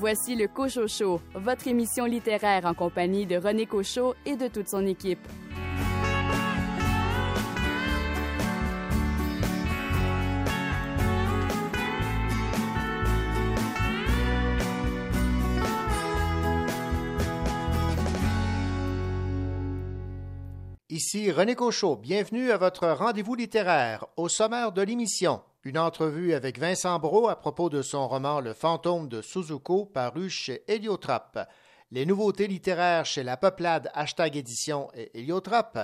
voici le Cochocho, votre émission littéraire en compagnie de René Cochot et de toute son équipe. Ici René Cochot, bienvenue à votre rendez-vous littéraire. Au sommaire de l'émission, une entrevue avec Vincent Brault à propos de son roman Le fantôme de Suzuko paru chez Héliotrope. Les nouveautés littéraires chez la Peuplade Hashtag Édition et Héliotrope.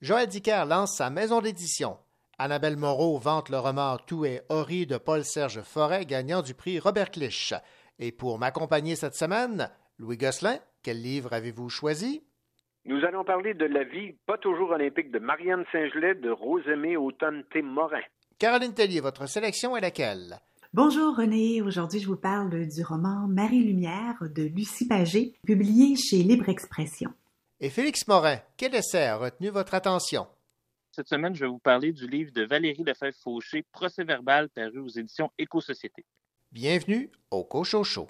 Joël Dicker lance sa maison d'édition. Annabelle Moreau vante le roman Tout est Hori de Paul-Serge Forêt, gagnant du prix Robert Clich. Et pour m'accompagner cette semaine, Louis Gosselin, quel livre avez-vous choisi? Nous allons parler de la vie pas toujours olympique de Marianne Saint-Gelais de Rosemée Automne T. Morin. Caroline Tellier, votre sélection est laquelle? Bonjour René, aujourd'hui je vous parle du roman Marie-Lumière de Lucie Pagé, publié chez Libre Expression. Et Félix Morin, quel essai a retenu votre attention? Cette semaine, je vais vous parler du livre de Valérie Lefebvre-Fauché, Procès verbal, paru aux éditions Éco-Société. Bienvenue au Cochocho.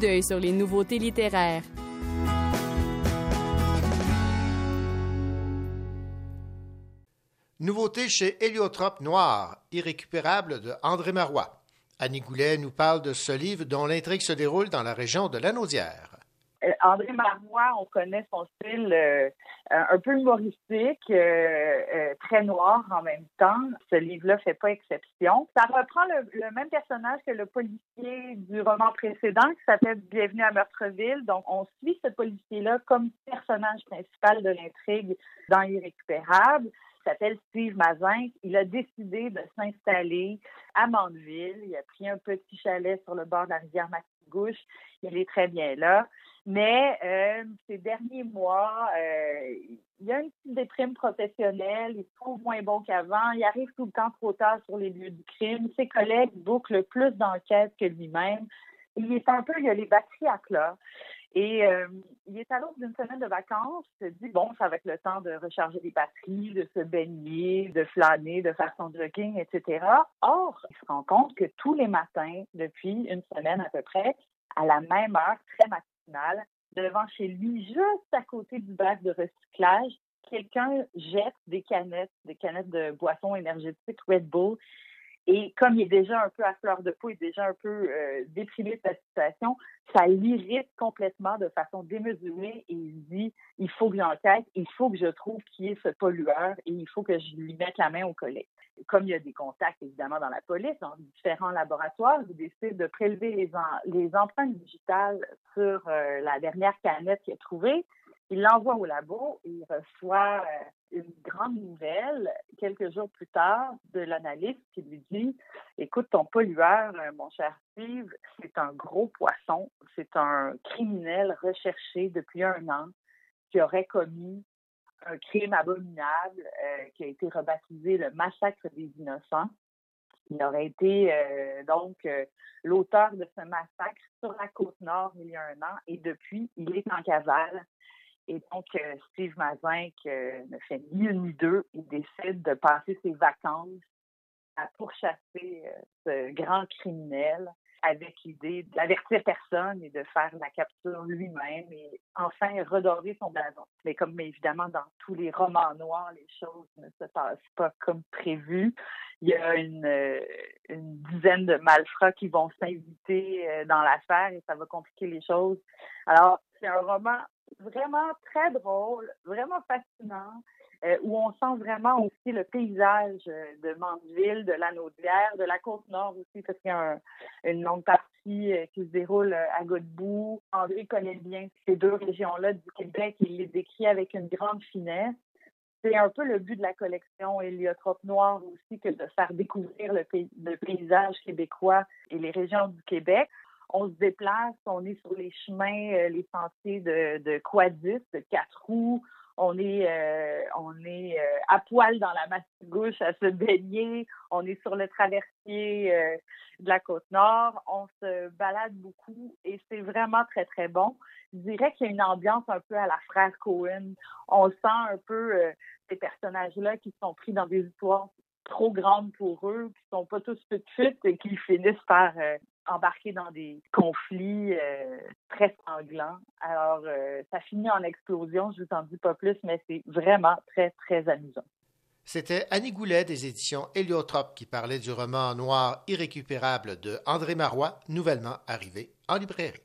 D'œil sur les nouveautés littéraires. Nouveauté chez Héliotrope Noir, irrécupérable de André Marois. Annie Goulet nous parle de ce livre dont l'intrigue se déroule dans la région de Lanaudière. Euh, André Marois, on connaît son style euh, un peu humoristique, euh, très noir en même temps. Ce livre-là fait pas exception. Ça reprend le, même personnage que le policier du roman précédent qui s'appelle Bienvenue à Meurtreville. Donc, on suit ce policier-là comme personnage principal de l'intrigue dans Irrécupérable s'appelle Steve Mazin. Il a décidé de s'installer à Mandeville. Il a pris un petit chalet sur le bord de la rivière Mastigouche. Il est très bien là. Mais euh, ces derniers mois, euh, il y a une petite déprime professionnelle. Il se trouve moins bon qu'avant. Il arrive tout le temps trop tard sur les lieux du crime. Ses collègues bouclent plus d'enquêtes que lui-même. Il est un peu, il a les batteries à plat. Et euh, il est à l'autre d'une semaine de vacances, il se dit, bon, ça va être le temps de recharger les batteries, de se baigner, de flâner, de faire son jogging, etc. Or, il se rend compte que tous les matins, depuis une semaine à peu près, à la même heure, très matinale, devant chez lui, juste à côté du bac de recyclage, quelqu'un jette des canettes, des canettes de boissons énergétiques Red Bull et comme il est déjà un peu à fleur de peau, il est déjà un peu euh, déprimé de sa situation, ça l'irrite complètement de façon démesurée et il dit il faut que j'enquête, il faut que je trouve qui est ce pollueur et il faut que je lui mette la main au collet. Comme il y a des contacts évidemment dans la police, dans différents laboratoires, il décide de prélever les, les empreintes digitales sur euh, la dernière canette qu'il a trouvée il l'envoie au labo et il reçoit euh, une grande nouvelle quelques jours plus tard de l'analyste qui lui dit Écoute, ton pollueur, euh, mon cher Steve, c'est un gros poisson, c'est un criminel recherché depuis un an qui aurait commis un crime abominable euh, qui a été rebaptisé le massacre des innocents. Il aurait été donc l'auteur de ce massacre sur la côte nord il y a un an et depuis, il est en cavale et donc, euh, Steve Mazin, euh, ne fait ni une ni deux, il décide de passer ses vacances à pourchasser euh, ce grand criminel avec l'idée d'avertir personne et de faire la capture lui-même et enfin redorer son blason. Mais comme évidemment dans tous les romans noirs, les choses ne se passent pas comme prévu. Il y a une, une dizaine de malfrats qui vont s'inviter dans l'affaire et ça va compliquer les choses. Alors, c'est un roman vraiment très drôle, vraiment fascinant, euh, où on sent vraiment aussi le paysage euh, de Mandeville, de la Naudière, de la Côte-Nord aussi, parce qu'il y a une longue partie euh, qui se déroule à Godbout. André connaît bien ces deux régions-là du Québec et il les décrit avec une grande finesse. C'est un peu le but de la collection Héliotrope Noir aussi que de faire découvrir le paysage québécois et les régions du Québec on se déplace, on est sur les chemins, euh, les sentiers de, de quadus, de quatre roues. On est, euh, on est euh, à poil dans la mastigouche à se baigner. On est sur le traversier de la côte nord. On se balade beaucoup et c'est vraiment très, très bon. Je dirais qu'il y a une ambiance un peu à la frère Cohen. On sent un peu ces personnages-là qui sont pris dans des histoires trop grandes pour eux, qui sont pas tous petites et qui finissent par embarqué dans des conflits euh, très sanglants. Alors, euh, ça finit en explosion, je vous en dis pas plus, mais c'est vraiment très, très amusant. C'était Annie Goulet des éditions Héliotrope qui parlait du roman noir irrécupérable de André Marois, nouvellement arrivé en librairie.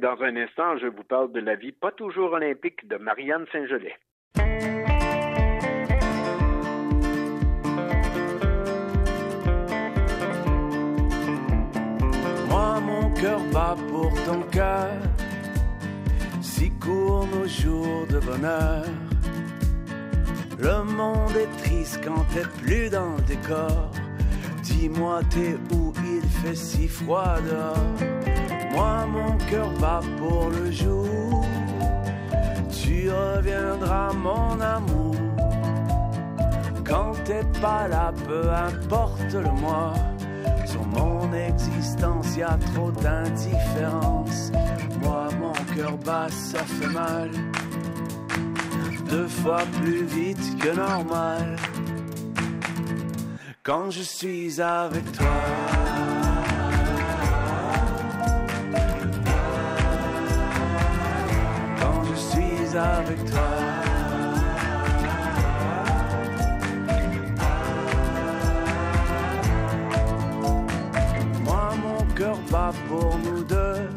Dans un instant, je vous parle de la vie pas toujours olympique de Marianne Saint-Gelais. Moi, mon cœur bat pour ton cœur. Si courts nos jours de bonheur. Le monde est triste quand t'es plus dans le décor. Dis-moi, t'es où? Il fait si froid dehors. Moi, mon cœur bat pour le jour. Tu reviendras, mon amour. Quand t'es pas là, peu importe le mois. Sur mon existence, y a trop d'indifférence. Moi, mon cœur bat, ça fait mal. Deux fois plus vite que normal. Quand je suis avec toi. Avec toi. Moi, mon cœur bat pour nous deux.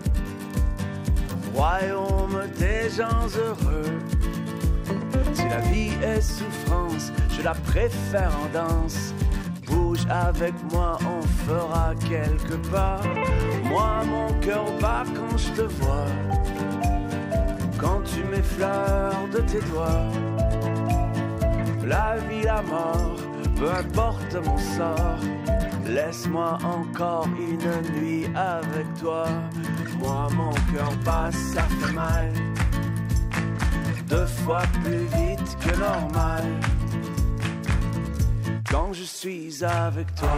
Royaume des gens heureux. Si la vie est souffrance, je la préfère en danse. Bouge avec moi, on fera quelques pas. Moi, mon cœur bat quand je te vois. Quand tu m'effleures de tes doigts. La vie, la mort, peu importe mon sort. Laisse-moi encore une nuit avec toi. Moi, mon cœur bat, ça fait mal. Deux fois plus vite que normal. Quand je suis avec toi.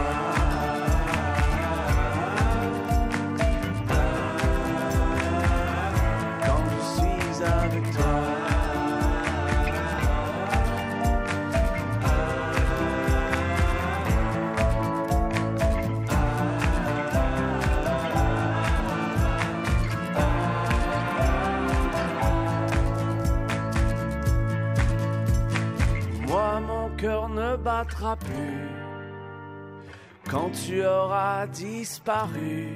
Moi, mon cœur ne battra plus quand tu auras disparu.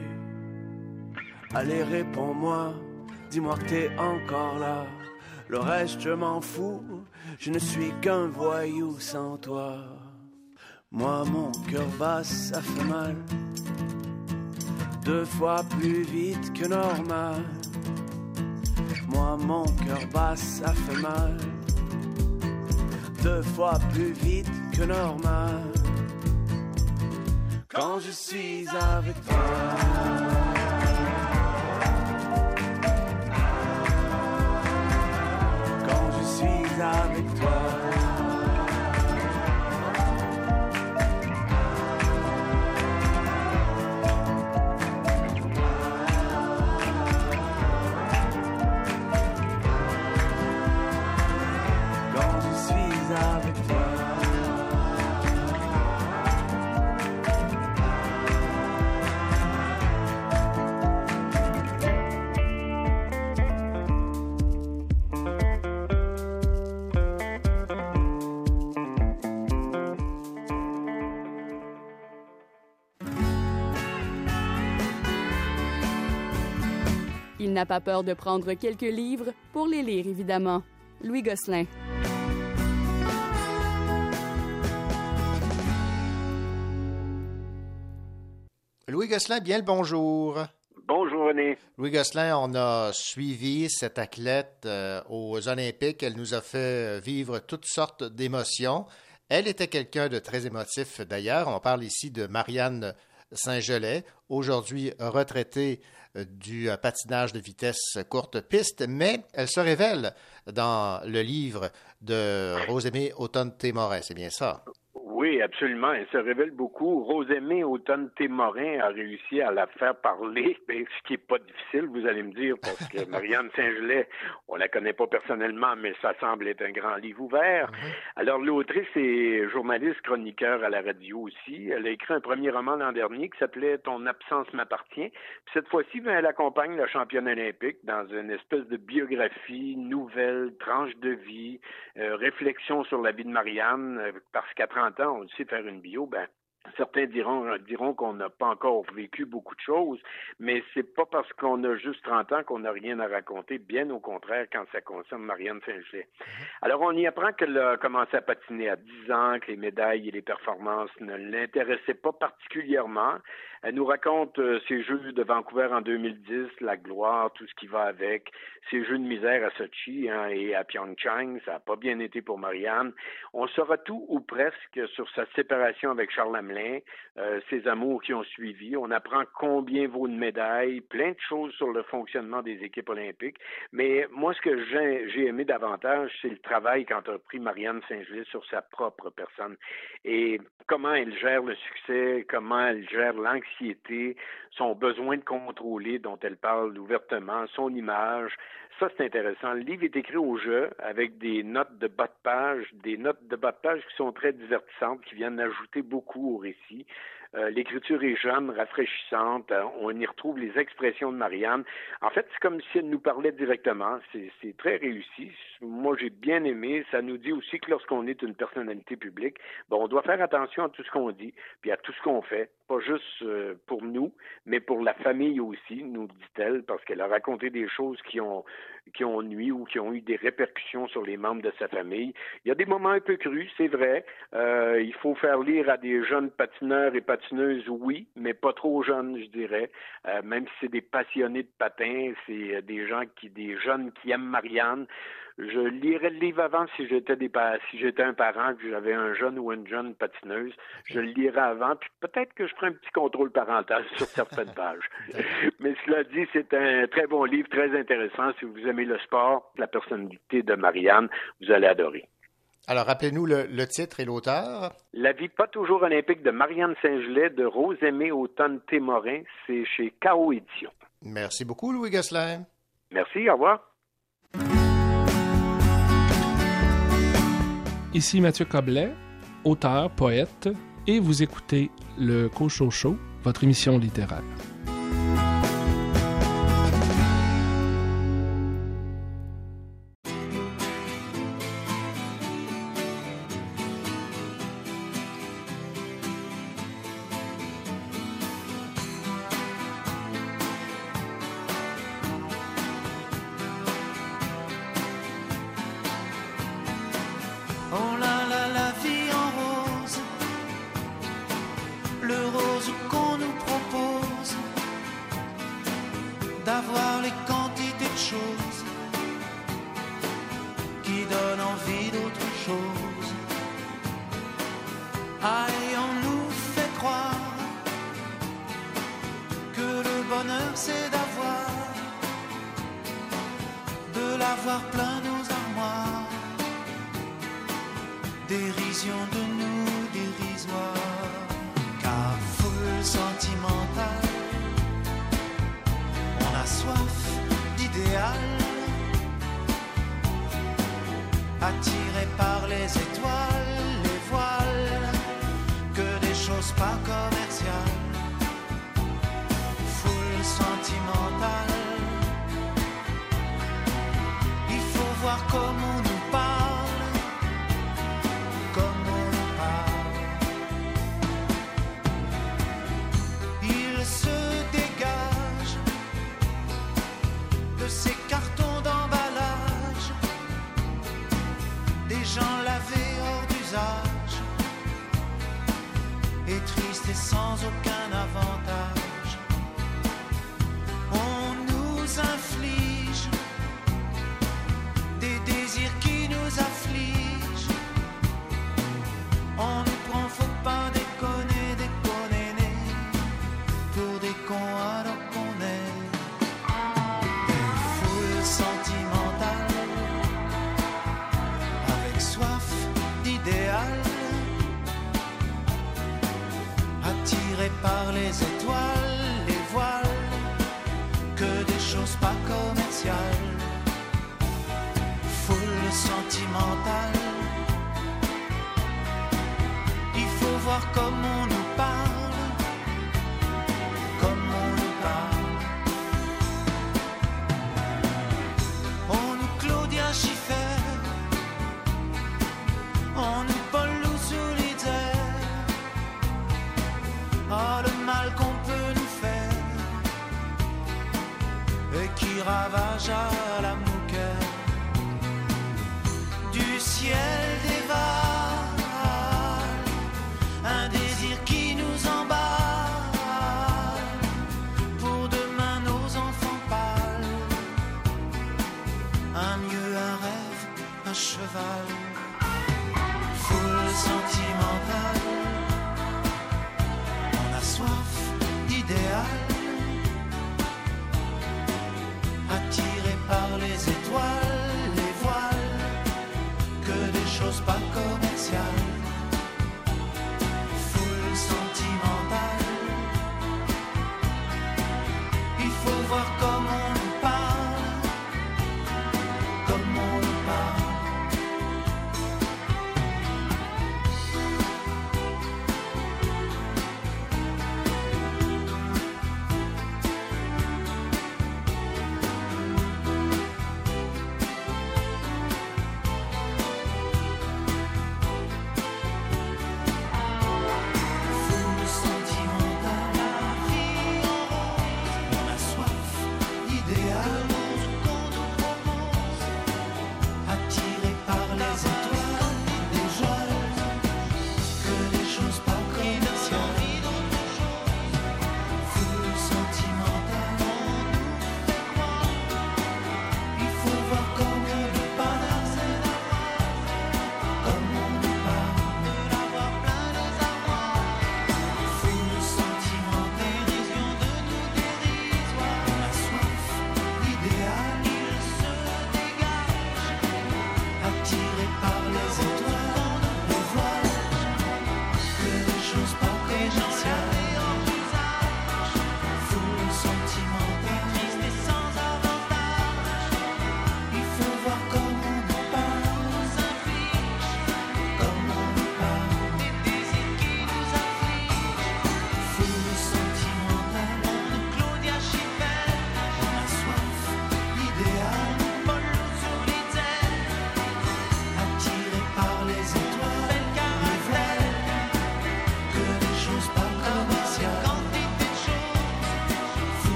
Allez, réponds-moi, dis-moi que t'es encore là. Le reste, je m'en fous, je ne suis qu'un voyou sans toi. Moi, mon cœur bat, ça fait mal. Deux fois plus vite que normal. Moi, mon cœur bat, ça fait mal deux fois plus vite que normal. Quand je suis avec toi. Avec toi. Il n'a pas peur de prendre quelques livres pour les lire, évidemment. Louis Gosselin. Louis Gosselin, bien le bonjour. Bonjour René. Louis Gosselin, on a suivi cette athlète euh, aux Olympiques. Elle nous a fait vivre toutes sortes d'émotions. Elle était quelqu'un de très émotif d'ailleurs. On parle ici de Marianne Saint-Gelais, aujourd'hui retraitée du euh, patinage de vitesse courte piste, mais elle se révèle dans le livre de Rosemée Automne-Témorin. C'est bien ça? Oui, absolument. Elle se révèle beaucoup. Rosemée Automne Témorin a réussi à la faire parler, ben, ce qui n'est pas difficile, vous allez me dire, parce que Marianne Saint-Gelais, on la connaît pas personnellement, mais ça semble être un grand livre ouvert. Alors, l'autrice est journaliste, chroniqueur à la radio aussi. Elle a écrit un premier roman l'an dernier qui s'appelait Ton absence m'appartient. Puis cette fois-ci, ben, elle accompagne la championne olympique dans une espèce de biographie, nouvelle, tranche de vie, euh, réflexion sur la vie de Marianne, euh, parce qu'à 30 on sait faire une bio, ben, Certains diront, diront qu'on n'a pas encore vécu beaucoup de choses, mais c'est pas parce qu'on a juste 30 ans qu'on n'a rien à raconter, bien au contraire quand ça concerne Marianne Saint-Gelais. Alors on y apprend qu'elle a commencé à patiner à 10 ans, que les médailles et les performances ne l'intéressaient pas particulièrement. Elle nous raconte euh, ses Jeux de Vancouver en 2010, la gloire, tout ce qui va avec, ses Jeux de misère à Sochi hein, et à Pyeongchang, ça n'a pas bien été pour Marianne. On saura tout ou presque sur sa séparation avec Charles Hamelin, euh, ses amours qui ont suivi. On apprend combien vaut une médaille, plein de choses sur le fonctionnement des équipes olympiques. Mais moi, ce que j'ai aimé davantage, c'est le travail qu'entreprit Marianne Saint-Gelais sur sa propre personne et comment elle gère le succès, comment elle gère l'anxiété, son besoin de contrôler dont elle parle ouvertement, son image. Ça, c'est intéressant. Le livre est écrit au jeu avec des notes de bas de page, des notes de bas de page qui sont très divertissantes, qui viennent ajouter beaucoup au récit. Euh, L'écriture est jeune, rafraîchissante. Euh, on y retrouve les expressions de Marianne. En fait, c'est comme si elle nous parlait directement. C'est très réussi. Moi, j'ai bien aimé. Ça nous dit aussi que lorsqu'on est une personnalité publique, on doit faire attention à tout ce qu'on dit, puis à tout ce qu'on fait. Pas juste euh, pour nous, mais pour la famille aussi, nous dit-elle, parce qu'elle a raconté des choses qui ont qui ont nui ou qui ont eu des répercussions sur les membres de sa famille. Il y a des moments un peu crus, c'est vrai. Euh, il faut faire lire à des jeunes patineurs et patineuses, oui, mais pas trop jeunes, je dirais. Euh, même si c'est des passionnés de patins, c'est des gens qui, des jeunes qui aiment Marianne. Je lirais le livre avant si j'étais des pa- si j'étais un parent que j'avais un jeune ou une jeune patineuse, je le lirais avant, puis peut-être que je ferais un petit contrôle parental sur certaines pages. Mais cela dit, c'est un très bon livre, très intéressant. Si vous aimez le sport, la personnalité de Marianne, vous allez adorer. Alors, rappelez-nous le, le titre et l'auteur. La vie pas toujours olympique de Marianne Saint-Gelais de Rose-Aimée Automne Témorin, c'est chez KO Édition. Merci beaucoup, Louis Gosselin. Merci, au revoir. Ici Mathieu Coblet, auteur, poète, et vous écoutez le Cocho Show, votre émission littéraire.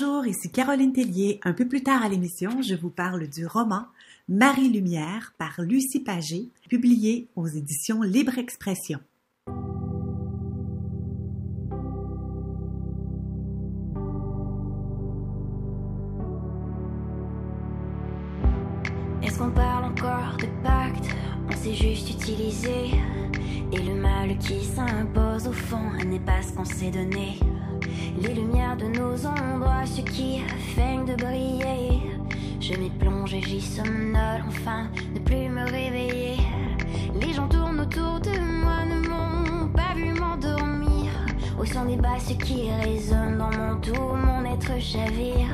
Bonjour, ici Caroline Tellier. Un peu plus tard à l'émission, je vous parle du roman Marie Lumière par Lucie Pagé, publié aux éditions Libre Expression. Est-ce qu'on parle encore de pacte? On s'est juste utilisé. Et le mal qui s'impose au fond n'est pas ce qu'on s'est donné. Les lumières de nos ombres, ce qui feignent de briller. Je m'y plonge et j'y somnole, enfin, ne plus me réveiller. Les gens tournent autour de moi, ne m'ont pas vu m'endormir. Au son des basses qui résonnent dans mon tout, mon être chavire.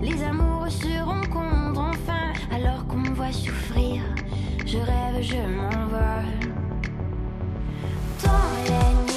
Les amours se rencontrent enfin, alors qu'on me voit souffrir. Je rêve, je m'envole. Dans la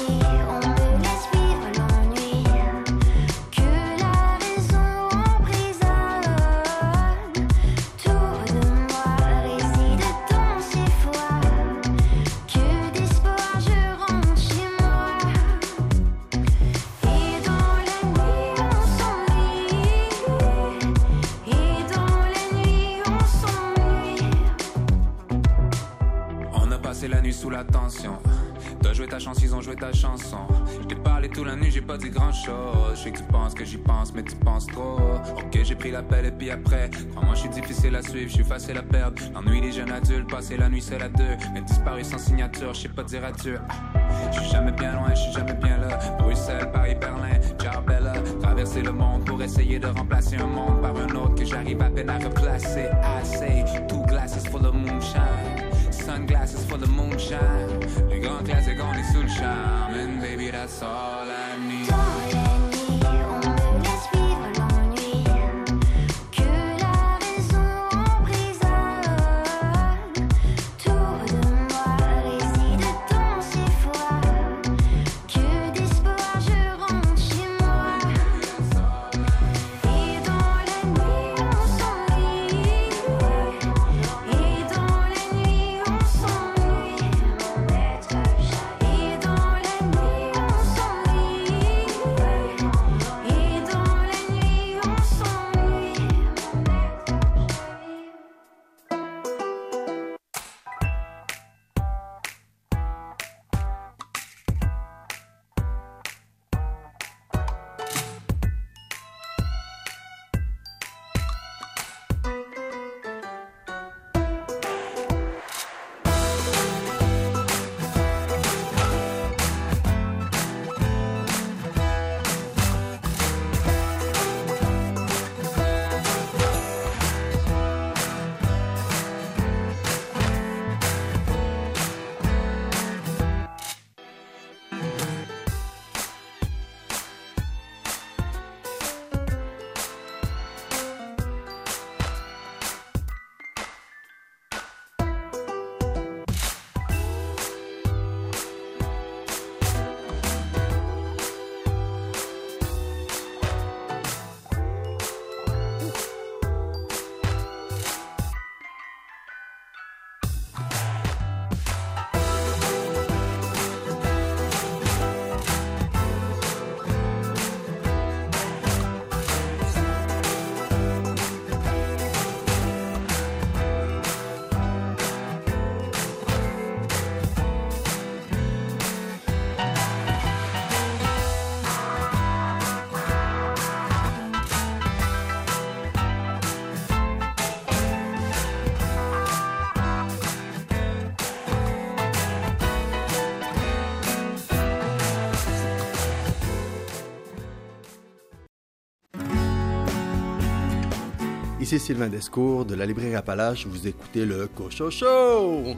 chance, ils ont joué ta chanson. Je t'ai parlé toute la nuit, j'ai pas dit grand chose. Je sais que tu penses que j'y pense, mais tu penses trop. Ok, j'ai pris l'appel et puis après. Crois-moi, je suis difficile à suivre, je suis facile à perdre. L'ennui des jeunes adultes, passer la nuit seul à deux. Mais disparu sans signature, je sais pas dire adieu. Ah, je suis jamais bien loin, je suis jamais bien là. Bruxelles, Paris, Berlin, Jarbella. Traverser le monde pour essayer de remplacer un monde par un autre que j'arrive à peine à replacer. I say, two glasses full of moonshine. sunglasses for the moonshine. we gonna classic on the sunshine, and baby, that's all I need. Ici Sylvain Descours de la librairie Appalache, vous écoutez le Cocho Show.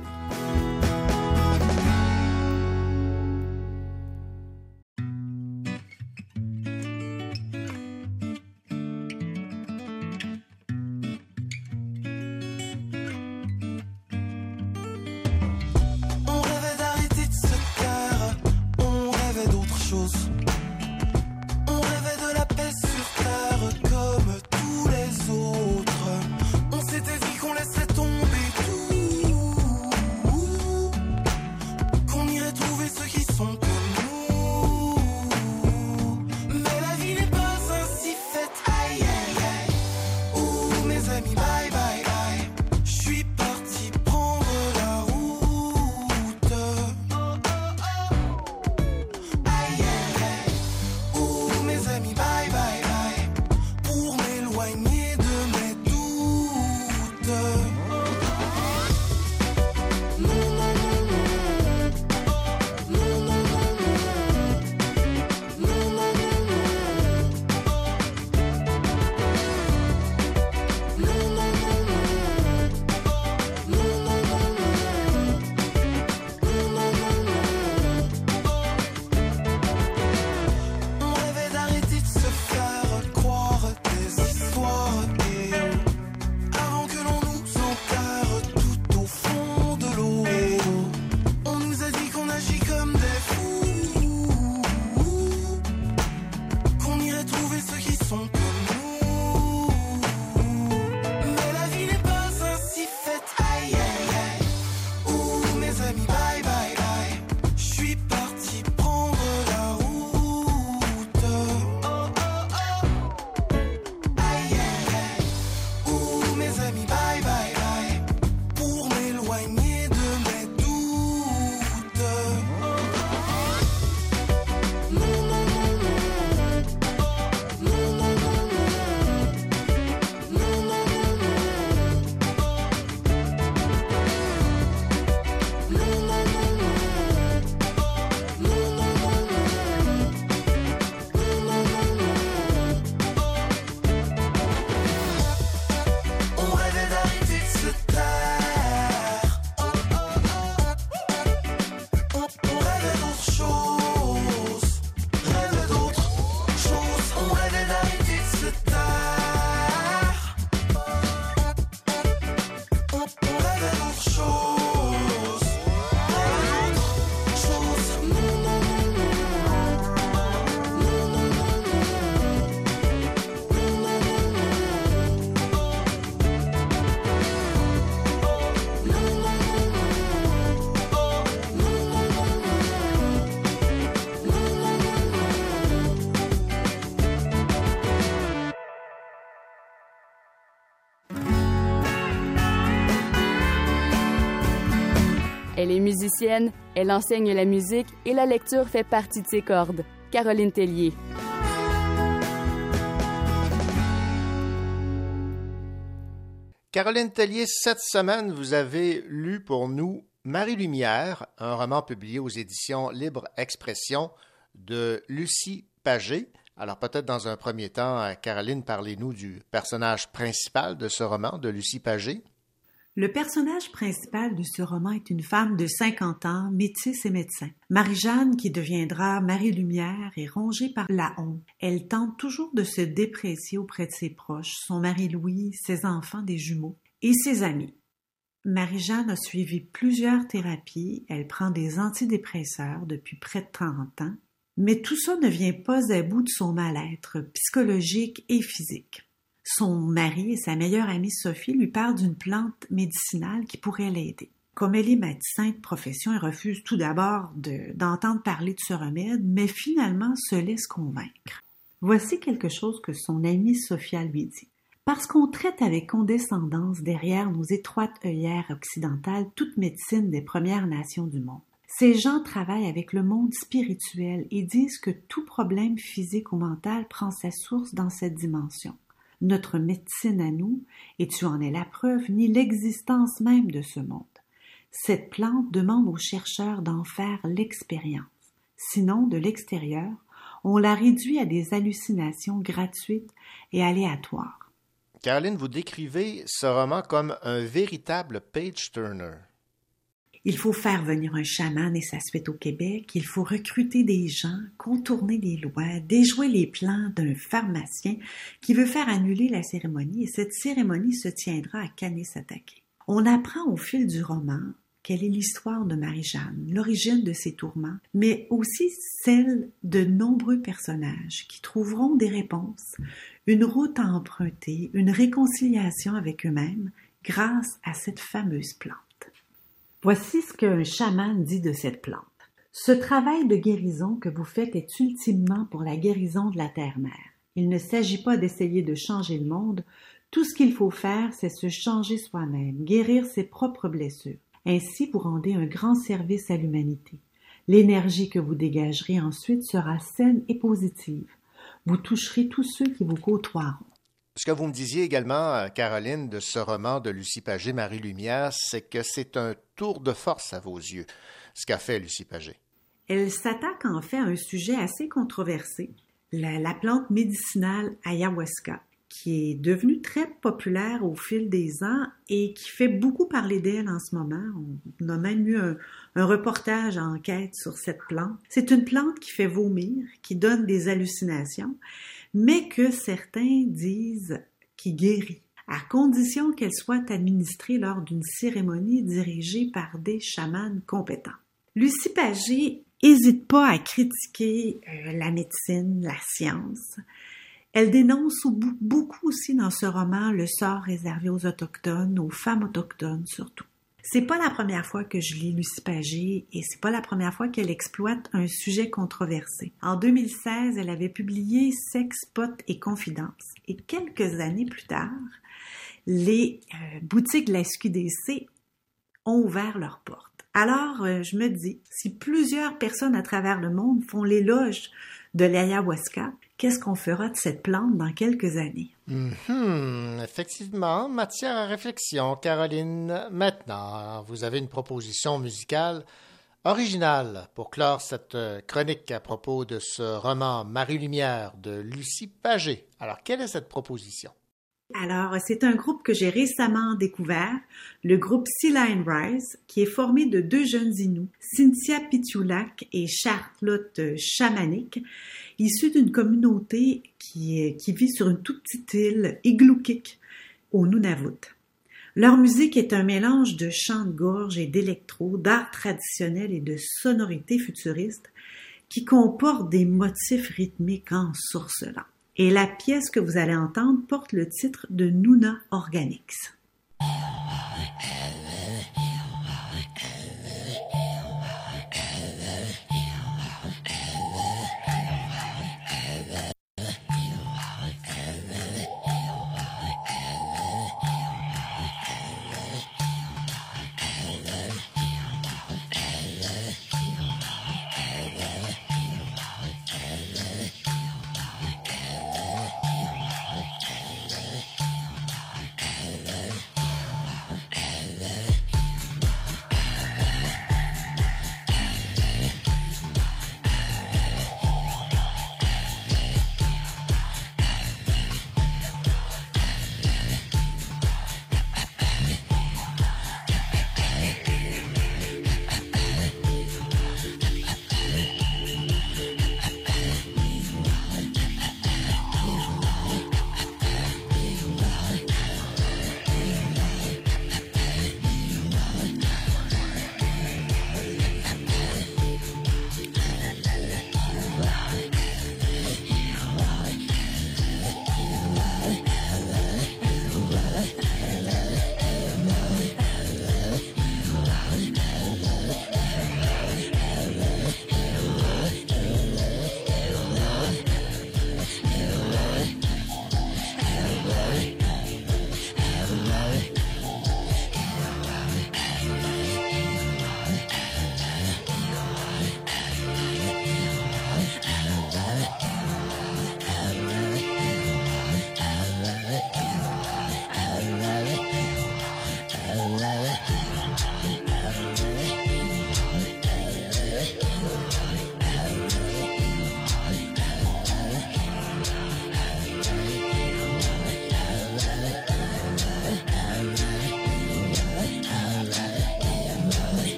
Elle est musicienne, elle enseigne la musique et la lecture fait partie de ses cordes. Caroline Tellier. Caroline Tellier, cette semaine, vous avez lu pour nous Marie Lumière, un roman publié aux éditions Libre Expression de Lucie Pagé. Alors peut-être dans un premier temps, euh, Caroline, parlez-nous du personnage principal de ce roman de Lucie Pagé. Le personnage principal de ce roman est une femme de 50 ans, métisse et médecin. Marie-Jeanne, qui deviendra Marie-Lumière, est rongée par la honte. Elle tente toujours de se déprécier auprès de ses proches, son mari Louis, ses enfants, des jumeaux, et ses amis. Marie-Jeanne a suivi plusieurs thérapies, elle prend des antidépresseurs depuis près de 30 ans, mais tout ça ne vient pas à bout de son mal-être psychologique et physique. Son mari et sa meilleure amie Sophie lui parlent d'une plante médicinale qui pourrait l'aider. Comme elle est médecin de profession, elle refuse tout d'abord d'entendre parler de ce remède, mais finalement se laisse convaincre. Voici quelque chose que son amie Sophia lui dit. Parce qu'on traite avec condescendance derrière nos étroites œillères occidentales toute médecine des Premières Nations du monde. Ces gens travaillent avec le monde spirituel et disent que tout problème physique ou mental prend sa source dans cette dimension. Notre médecine à nous, et tu en es la preuve, ni l'existence même de ce monde. Cette plante demande aux chercheurs d'en faire l'expérience. Sinon, de l'extérieur, on la réduit à des hallucinations gratuites et aléatoires. Caroline, vous décrivez ce roman comme un véritable page-turner. Il faut faire venir un chaman et sa suite au Québec, il faut recruter des gens, contourner les lois, déjouer les plans d'un pharmacien qui veut faire annuler la cérémonie et cette cérémonie se tiendra à Canet-Satake. On apprend au fil du roman quelle est l'histoire de Marie-Jeanne, l'origine de ses tourments, mais aussi celle de nombreux personnages qui trouveront des réponses, une route à emprunter, une réconciliation avec eux-mêmes grâce à cette fameuse plante. Voici ce qu'un chaman dit de cette plante. Ce travail de guérison que vous faites est ultimement pour la guérison de la terre-mère. Il ne s'agit pas d'essayer de changer le monde. Tout ce qu'il faut faire, c'est se changer soi-même, guérir ses propres blessures. Ainsi, vous rendez un grand service à l'humanité. L'énergie que vous dégagerez ensuite sera saine et positive. Vous toucherez tous ceux qui vous côtoieront. Ce que vous me disiez également, euh, Caroline, de ce roman de Lucie Pagé, Marie Lumière, c'est que c'est un tour de force à vos yeux, ce qu'a fait Lucie Pagé. Elle s'attaque en fait à un sujet assez controversé, la, la plante médicinale ayahuasca, qui est devenue très populaire au fil des ans et qui fait beaucoup parler d'elle en ce moment. On a même eu un, reportage en enquête sur cette plante. C'est une plante qui fait vomir, qui donne des hallucinations, mais que certains disent qui guérit, à condition qu'elle soit administrée lors d'une cérémonie dirigée par des chamans compétents. Lucie Pagé n'hésite pas à critiquer euh, la médecine, la science. Elle dénonce beaucoup aussi dans ce roman le sort réservé aux autochtones, aux femmes autochtones surtout. C'est pas la première fois que je lis Lucie Pagé et c'est pas la première fois qu'elle exploite un sujet controversé. En 2016, elle avait publié Sex, pot et confidence. Et quelques années plus tard, les euh, boutiques de la SQDC ont ouvert leurs portes. Alors, euh, je me dis, si plusieurs personnes à travers le monde font l'éloge de l'ayahuasca, qu'est-ce qu'on fera de cette plante dans quelques années? Mhm, effectivement, matière à réflexion, Caroline. Maintenant, vous avez une proposition musicale originale pour clore cette euh, chronique à propos de ce roman Marie-Lumière de Lucie Pagé. Alors, quelle est cette proposition? Alors, c'est un groupe que j'ai récemment découvert, le groupe Sea Lion Rise, qui est formé de deux jeunes Inuits, Cynthia Pitulak et Charlotte Chamanik, issus d'une communauté qui, qui, vit sur une toute petite île, Igloolik, au Nunavut. Leur musique est un mélange de chants de gorge et d'électro, d'art traditionnel et de sonorités futuristes qui comportent des motifs rythmiques en sourcelant. Et la pièce que vous allez entendre porte le titre de Nuna Organics.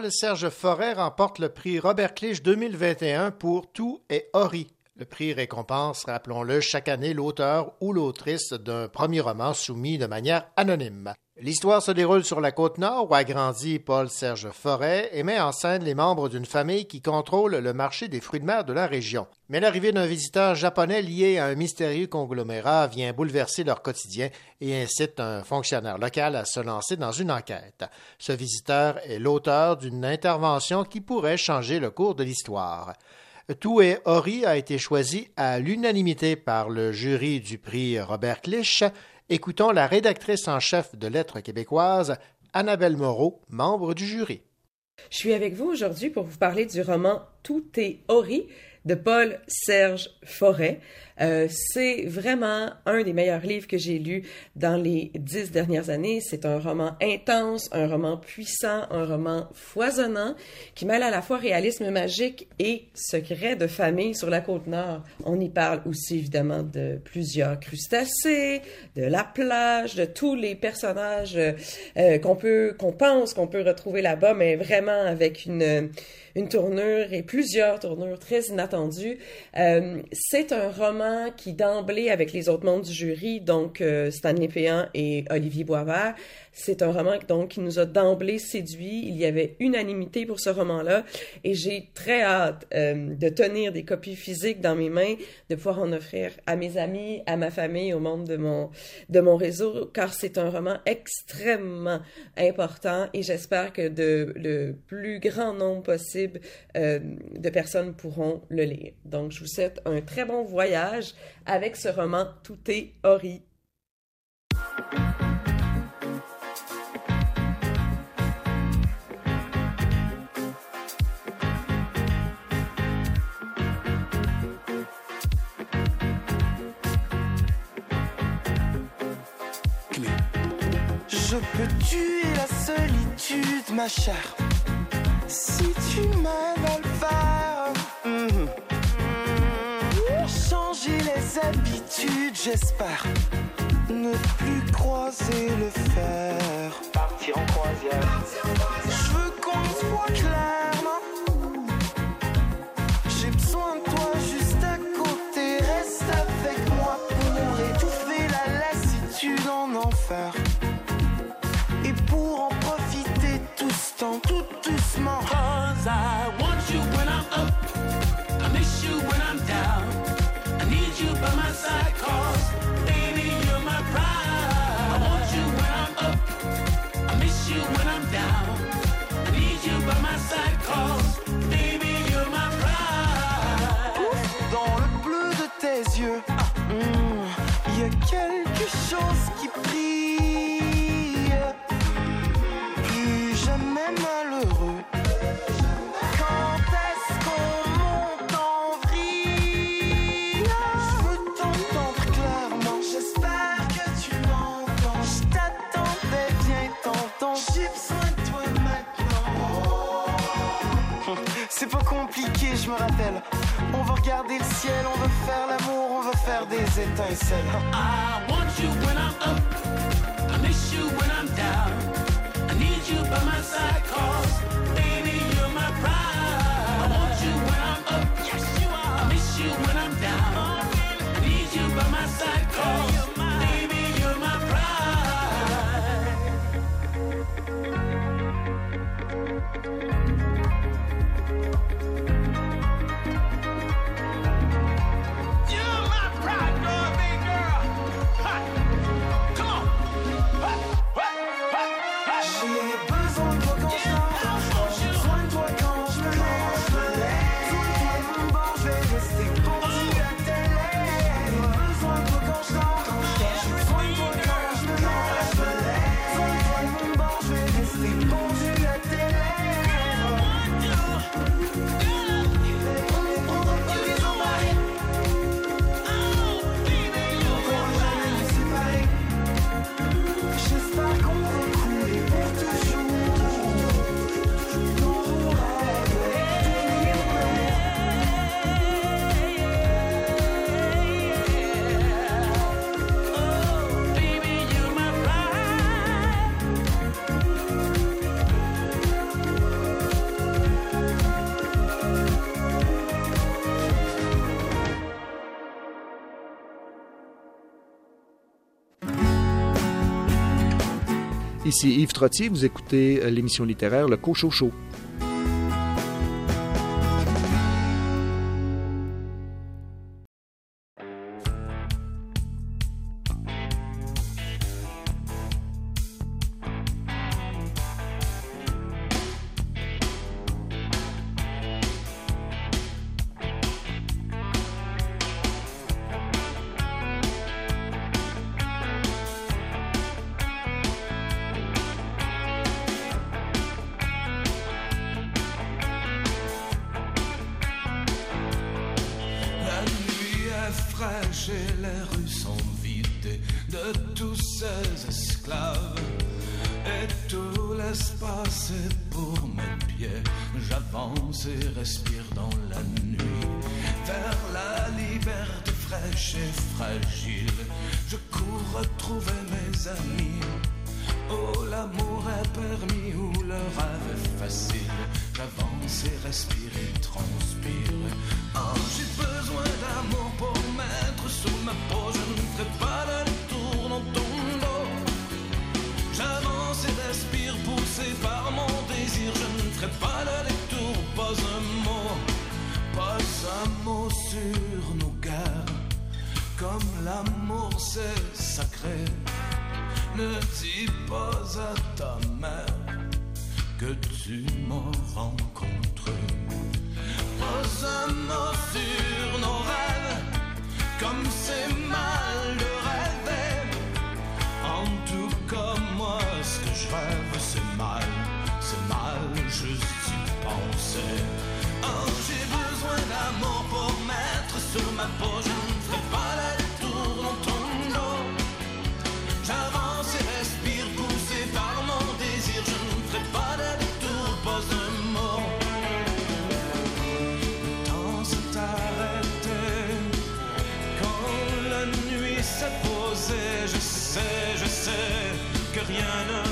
Paul-Serge Forêt remporte le prix Robert Clich 2021 pour Tout est Ori. Le prix récompense, rappelons-le, chaque année l'auteur ou l'autrice d'un premier roman soumis de manière anonyme. L'histoire se déroule sur la côte nord où a grandi Paul-Serge Forêt et met en scène les membres d'une famille qui contrôle le marché des fruits de mer de la région. Mais l'arrivée d'un visiteur japonais lié à un mystérieux conglomérat vient bouleverser leur quotidien et incite un fonctionnaire local à se lancer dans une enquête. Ce visiteur est l'auteur d'une intervention qui pourrait changer le cours de l'histoire. Tout et Ori a été choisi à l'unanimité par le jury du prix Robert Clich. Écoutons la rédactrice en chef de Lettres québécoises, Annabelle Moreau, membre du jury. Je suis avec vous aujourd'hui pour vous parler du roman Tout est Ori de Paul Serge Forêt. Euh, c'est vraiment un des meilleurs livres que j'ai lus dans les dix dernières années. C'est un roman intense, un roman puissant, un roman foisonnant qui mêle à la fois réalisme magique et secret de famille sur la côte nord. On y parle aussi évidemment de plusieurs crustacés, de la plage, de tous les personnages euh, qu'on peut, qu'on pense qu'on peut retrouver là-bas, mais vraiment avec une une tournure et plusieurs tournures très inattendues. Euh, c'est un roman qui d'emblée, avec les autres membres du jury, donc euh, Stanley Péan et Olivier Boisvert, c'est un roman donc qui nous a d'emblée séduit. Il y avait unanimité pour ce roman-là et j'ai très hâte euh, de tenir des copies physiques dans mes mains, de pouvoir en offrir à mes amis, à ma famille, au monde de mon réseau, car c'est un roman extrêmement important et j'espère que le plus grand nombre possible euh, de personnes pourront le lire. Donc je vous souhaite un très bon voyage avec ce roman Tout est Ori. Je peux tuer la solitude, ma chère. Si tu m'aides à le faire. Mhm. Changer les habitudes, j'espère. Ne plus croiser le fer. Partir en croisière. Je veux qu'on se voit clairement. J'ai besoin de toi juste à côté. Reste avec moi pour étouffer la lassitude en enfer. Pour en profiter tout ce temps, tout doucement. Cause I want you when I'm up. I miss you when I'm down. I need you by my side cause baby you're my pride. I want you when I'm up. I miss you when I'm down. I need you by my side cause baby you're my pride. Dans le bleu de tes yeux, regarder le ciel, on veut faire l'amour, on veut faire des étincelles. I want you when I'm up. I miss you when I'm Ici Yves Trottier, vous écoutez euh, l'émission littéraire Le Cochot Show. je sais que rien ne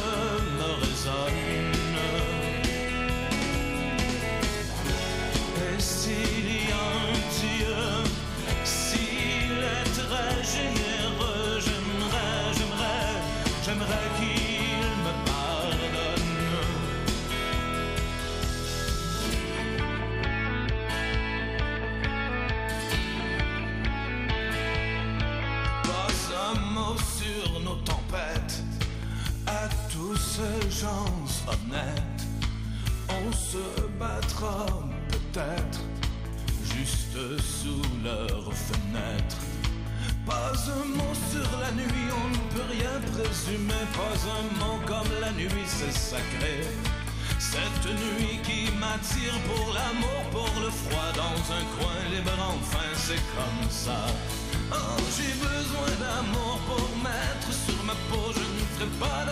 seule chance honnête, on se battra peut-être juste sous leurs fenêtres. Pas un mot sur la nuit, on ne peut rien présumer. Pas un mot comme la nuit, c'est sacré. Cette nuit qui m'attire pour l'amour, pour le froid, dans un coin libre, enfin c'est comme ça. Oh, j'ai besoin d'amour pour mettre sur ma peau, je ne ferai pas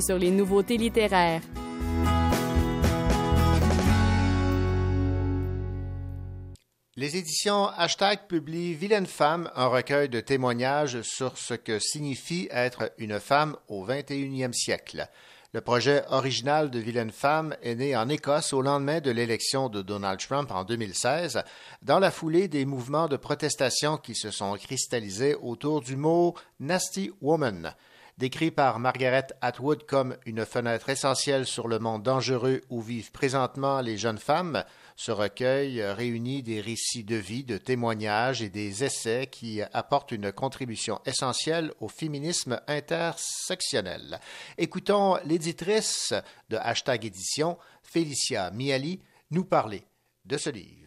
sur les nouveautés littéraires. Les éditions Hashtag publient Vilaine femme, un recueil de témoignages sur ce que signifie être une femme au 21e siècle. Le projet original de Vilaine femme est né en Écosse au lendemain de l'élection de Donald Trump en 2016, dans la foulée des mouvements de protestation qui se sont cristallisés autour du mot Nasty Woman. Décrit par Margaret Atwood comme une fenêtre essentielle sur le monde dangereux où vivent présentement les jeunes femmes, ce recueil réunit des récits de vie, de témoignages et des essais qui apportent une contribution essentielle au féminisme intersectionnel. Écoutons l'éditrice de Hashtag Édition, Félicia Miali, nous parler de ce livre.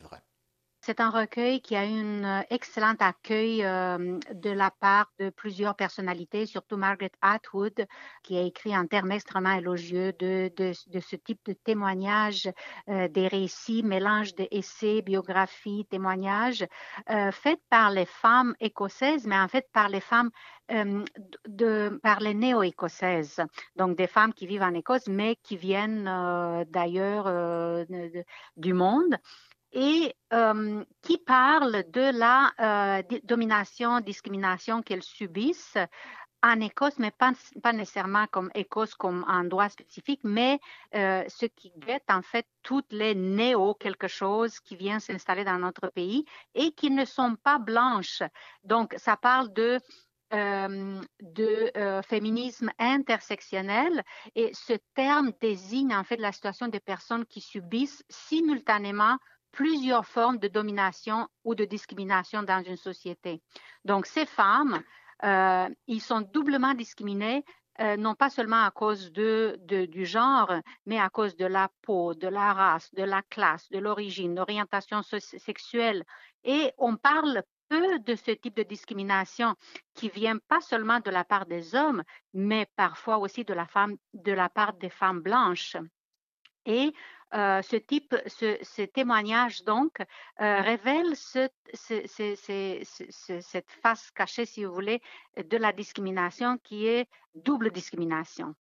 C'est un recueil qui a eu un excellent accueil euh, de la part de plusieurs personnalités, surtout Margaret Atwood, qui a écrit en termes extrêmement élogieux de, ce type de témoignages, euh, des récits, mélange d'essais, biographies, témoignages, euh, faits par les femmes écossaises, mais en fait par les femmes de, par les néo-écossaises, donc des femmes qui vivent en Écosse, mais qui viennent d'ailleurs du monde et euh, qui parlent de la euh, domination, discrimination qu'elles subissent en Écosse, mais pas, nécessairement comme Écosse, comme un droit spécifique, mais euh, ce qui guette en fait toutes les néo quelque chose qui viennent s'installer dans notre pays et qui ne sont pas blanches. Donc, ça parle de de féminisme intersectionnel et ce terme désigne en fait la situation des personnes qui subissent simultanément plusieurs formes de domination ou de discrimination dans une société. Donc ces femmes, euh, ils sont doublement discriminés euh, non pas seulement à cause de, du genre, mais à cause de la peau, de la race, de la classe, de l'origine, l'orientation sexuelle. Et on parle peu de ce type de discrimination qui vient pas seulement de la part des hommes, mais parfois aussi de la, femme, de la part des femmes blanches. Euh, ce type, ce, témoignage donc euh, révèle ce- ce- ce- ce- ce- ce- cette face cachée, si vous voulez, de la discrimination qui est double discrimination.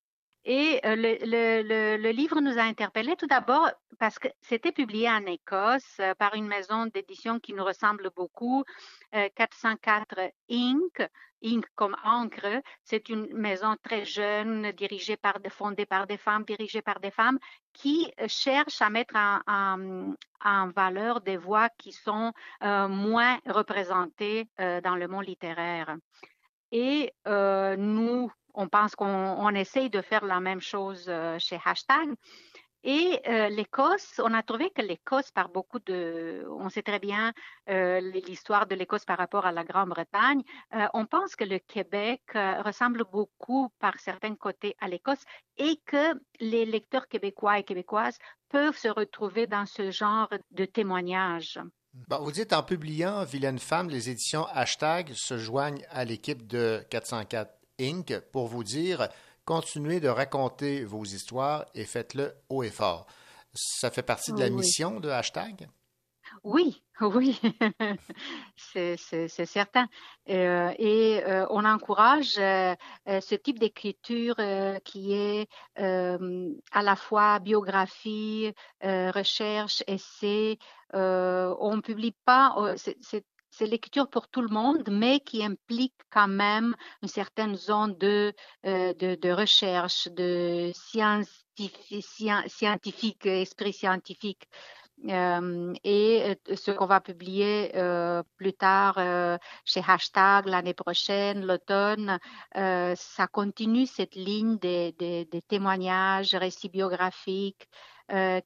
Et euh, le, livre nous a interpellés tout d'abord parce que c'était publié en Écosse par une maison d'édition qui nous ressemble beaucoup, euh, 404 Inc. Inc. comme encre. C'est une maison très jeune, dirigée par, fondée par des femmes, dirigée par des femmes, qui euh, cherche à mettre en, en- valeur des voix qui sont euh, moins représentées euh, dans le monde littéraire. Et nous, on pense qu'on on essaye de faire la même chose chez Hashtag. Et euh, l'Écosse, on a trouvé que l'Écosse, par beaucoup de, on sait très bien euh, l'histoire de l'Écosse par rapport à la Grande-Bretagne, euh, on pense que le Québec ressemble beaucoup par certains côtés à l'Écosse et que les lecteurs québécois et québécoises peuvent se retrouver dans ce genre de témoignages. Bon, vous dites en publiant Vilaine femme, les éditions Hashtag se joignent à l'équipe de 404 Inc. pour vous dire continuez de raconter vos histoires et faites-le haut et fort. Ça fait partie de la Oui. mission de Hashtag? Oui, oui, c'est certain. Euh, et euh, on encourage euh, ce type d'écriture qui est à la fois biographie, recherche, essai. On ne publie pas, c'est c'est- l'écriture pour tout le monde, mais qui implique quand même une certaine zone de, euh, de, recherche, de scientifi- scien- scientifique, esprit scientifique. Euh, et euh, ce qu'on va publier plus tard chez Hashtag l'année prochaine, l'automne, ça continue cette ligne des, des- des témoignages, récits biographiques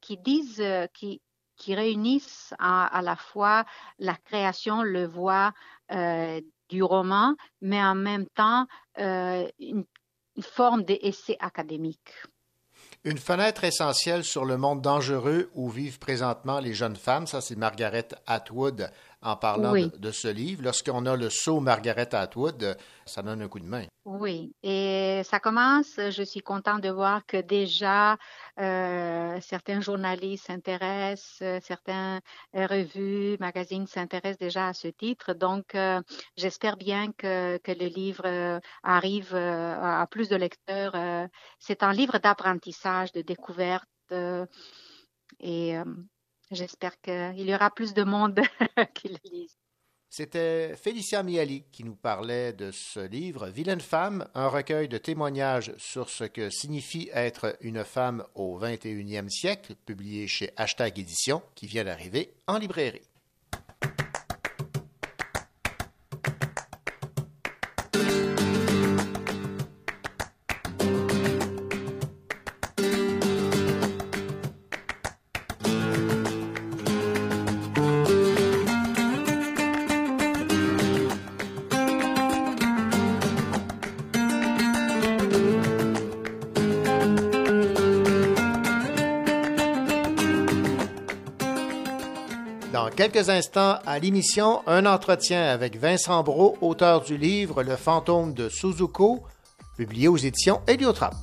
qui disent, qui, qui réunissent à, la fois la création, le voix euh, du roman, mais en même temps euh, une, une forme d'essai académique. Une fenêtre essentielle sur le monde dangereux où vivent présentement les jeunes femmes, ça c'est Margaret Atwood en parlant Oui. de, de ce livre. Lorsqu'on a le saut Margaret Atwood, ça donne un coup de main. Oui, et ça commence, je suis contente de voir que déjà euh, certains journalistes s'intéressent, euh, certaines euh, revues, magazines s'intéressent déjà à ce titre. Donc, euh, j'espère bien que, que le livre arrive à plus de lecteurs. C'est un livre d'apprentissage, de découverte, et j'espère qu'il y aura plus de monde qui le lise. C'était Félicia Miali qui nous parlait de ce livre, Vilaine femme, un recueil de témoignages sur ce que signifie être une femme au 21e siècle, publié chez Hashtag Édition, qui vient d'arriver en librairie. Quelques instants, à l'émission, un entretien avec Vincent Brault, auteur du livre Le fantôme de Suzuko, publié aux éditions Héliotrap.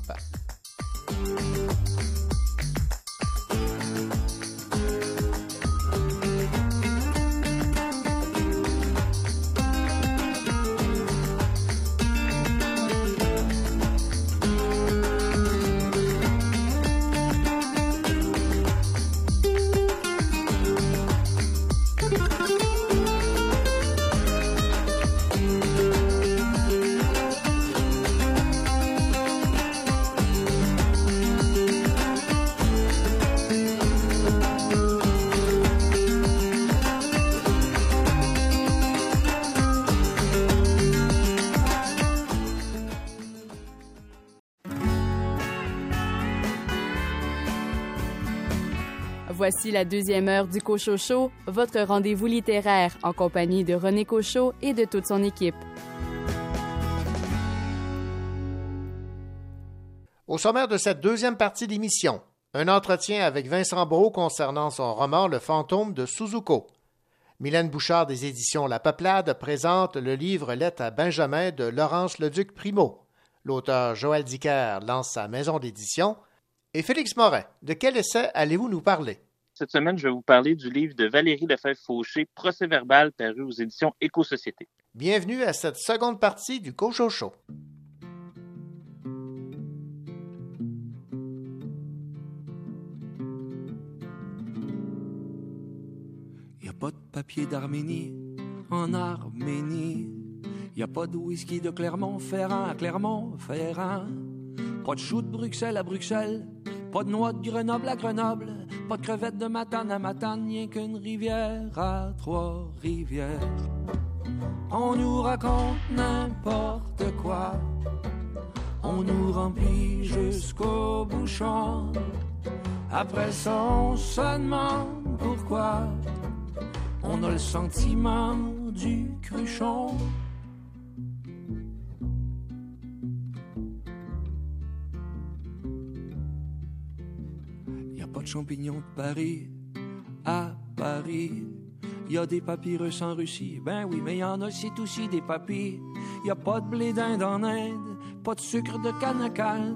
Voici la deuxième heure du Cochocho, votre rendez-vous littéraire en compagnie de René Cochot et de toute son équipe. Au sommaire de cette deuxième partie d'émission, un entretien avec Vincent Brault concernant son roman Le fantôme de Suzuko. Mylène Bouchard des éditions La Peuplade présente le livre Lettre à Benjamin de Laurence Leduc Primo. L'auteur Joël Dicker lance sa maison d'édition. Et Félix Morin, de quel essai allez-vous nous parler? Cette semaine, je vais vous parler du livre de Valérie Lefebvre-Fauché, Procès verbal, paru aux éditions Éco-Société. Bienvenue à cette seconde partie du Cochocho. Y a pas de papier d'Arménie en Arménie. Y a pas de whisky de Clermont-Ferrand à Clermont-Ferrand. Pas de chou de Bruxelles à Bruxelles. Pas de noix de Grenoble à Grenoble. Pas de crevettes de Matane à Matane. Rien qu'une rivière à Trois-Rivières. On nous raconte n'importe quoi. On nous remplit jusqu'au bouchon. Après ça, on pourquoi. On a le sentiment du cruchon. Champignons de Paris à Paris. Y a des papyrus en Russie, ben oui, mais y en a aussi des papilles. Y a pas de blé d'Inde en pas de sucre de canne à canne,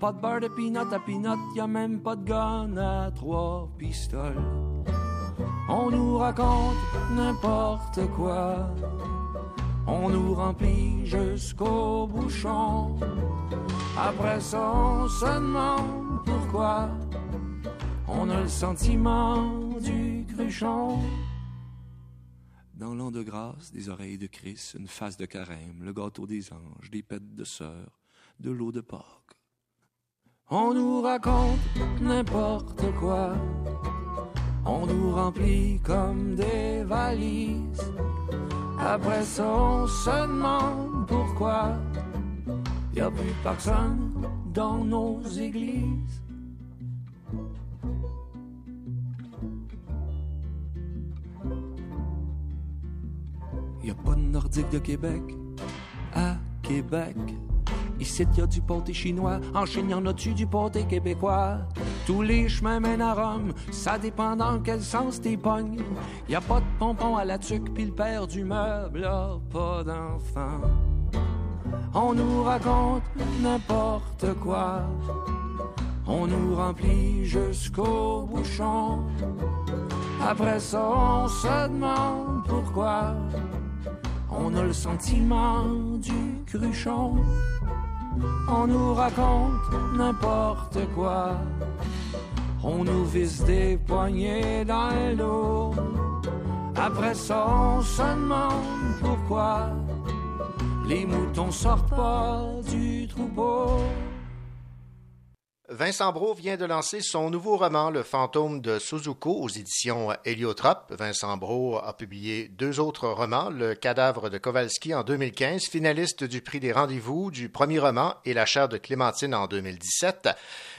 pas de beurre de peanut à peanut, y a même pas de gun à trois pistoles. On nous raconte n'importe quoi. On nous remplit jusqu'au bouchon. Après ça, on se demande pourquoi. On a le sentiment du cruchon. Dans l'an de grâce, des oreilles de Christ, une face de carême, le gâteau des anges, des pêtes de sœur, de l'eau de Pâques. On nous raconte n'importe quoi. On nous remplit comme des valises. Après ça, on se demande pourquoi y a plus personne dans nos églises. Y a pas de nordique de Québec à Québec. Ici, y a du pâté chinois. En Chine, y en a-tu du pâté québécois? Tous les chemins mènent à Rome, ça dépend dans quel sens t'es pognes. Y a pas de pompon à la tuque, puis le père du meuble a pas d'enfant. On nous raconte n'importe quoi. On nous remplit jusqu'au bouchon. Après ça, on se demande pourquoi. On a le sentiment du cruchon. On nous raconte n'importe quoi. On nous vise des poignets dans le dos. Après ça, on se demande pourquoi les moutons sortent pas du troupeau. Vincent Brault vient de lancer son nouveau roman Le fantôme de Suzuko aux éditions Héliotrope. Vincent Brault a publié deux autres romans, Le cadavre de Kowalski en 2015, finaliste du prix des rendez-vous du premier roman et La chair de Clémentine en 2017.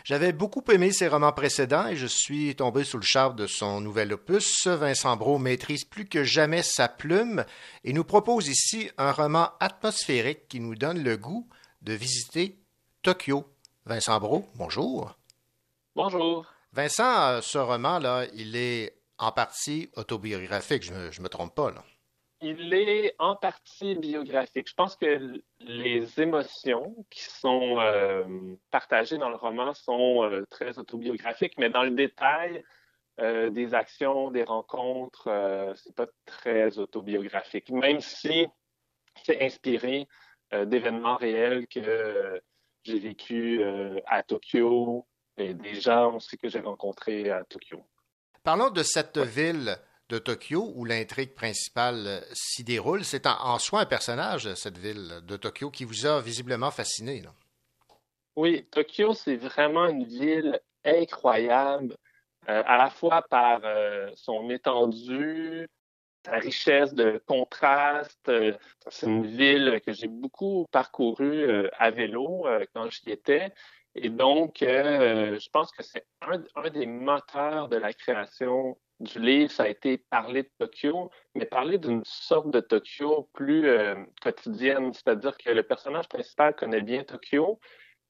J'avais beaucoup aimé ses romans précédents et je suis tombé sous le charme de son nouvel opus. Vincent Brault maîtrise plus que jamais sa plume et nous propose ici un roman atmosphérique qui nous donne le goût de visiter Tokyo. Vincent Brault, bonjour. Bonjour. Vincent, euh, ce roman-là, il est en partie autobiographique, je me, je me trompe pas, là. Il est en partie biographique. Je pense que les émotions qui sont euh, partagées dans le roman sont euh, très autobiographiques, mais dans le détail, euh, des actions, des rencontres, euh, c'est pas très autobiographique, même si c'est inspiré euh, d'événements réels que j'ai vécu euh, à Tokyo et des gens aussi que j'ai rencontrés à Tokyo. Parlons de cette ville de Tokyo où l'intrigue principale euh, s'y déroule. C'est en, en soi un personnage, cette ville de Tokyo, qui vous a visiblement fasciné. là. Oui, Tokyo, c'est vraiment une ville incroyable, euh, à la fois par euh, son étendue, sa richesse de contraste. Euh, c'est une ville que j'ai beaucoup parcourue euh, à vélo euh, quand j'y étais. Et donc, je pense que c'est un, un des moteurs de la création du livre, ça a été parler de Tokyo, mais parler d'une sorte de Tokyo plus euh, quotidienne, c'est-à-dire que le personnage principal connaît bien Tokyo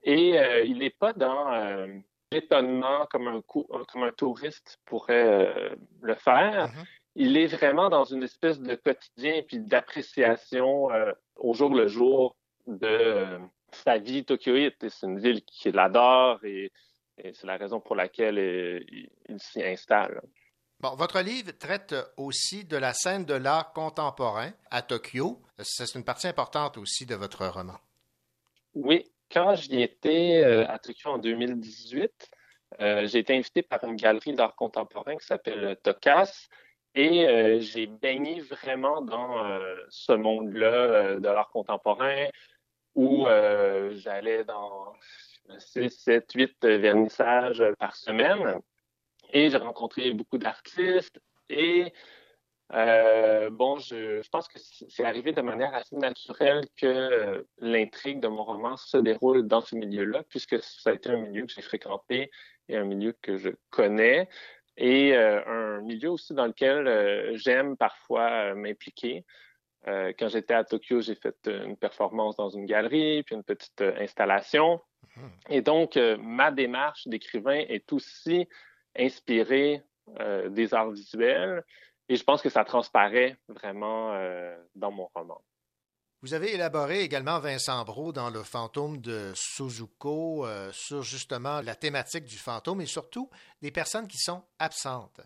et euh, il n'est pas dans euh, l'étonnement comme un, cou- comme un touriste pourrait le faire. Il est vraiment dans une espèce de quotidien puis d'appréciation euh, au jour le jour de euh, sa vie tokyoïte. C'est une ville qu'il adore et, et c'est la raison pour laquelle euh, il, s'y installe. Bon, votre livre traite aussi de la scène de l'art contemporain à Tokyo. C'est une partie importante aussi de votre roman. Oui, quand j'y étais à Tokyo en 2018, euh, j'ai été invité par une galerie d'art contemporain qui s'appelle Tokas et euh, j'ai baigné vraiment dans euh, ce monde-là euh, de l'art contemporain où j'allais dans 6, 7, 8 vernissages par semaine. Et j'ai rencontré beaucoup d'artistes. Et bon, je, je pense que c'est arrivé de manière assez naturelle que l'intrigue de mon roman se déroule dans ce milieu-là, puisque ça a été un milieu que j'ai fréquenté et un milieu que je connais, et euh, un milieu aussi dans lequel euh, j'aime parfois euh, m'impliquer. Euh, quand j'étais à Tokyo, j'ai fait une performance dans une galerie, puis une petite installation. Et donc, euh, ma démarche d'écrivain est aussi inspirée euh, des arts visuels. Et je pense que ça transparaît vraiment euh, dans mon roman. Vous avez élaboré également, Vincent Brault, dans Le fantôme de Suzuko, euh, sur justement la thématique du fantôme et surtout des personnes qui sont absentes.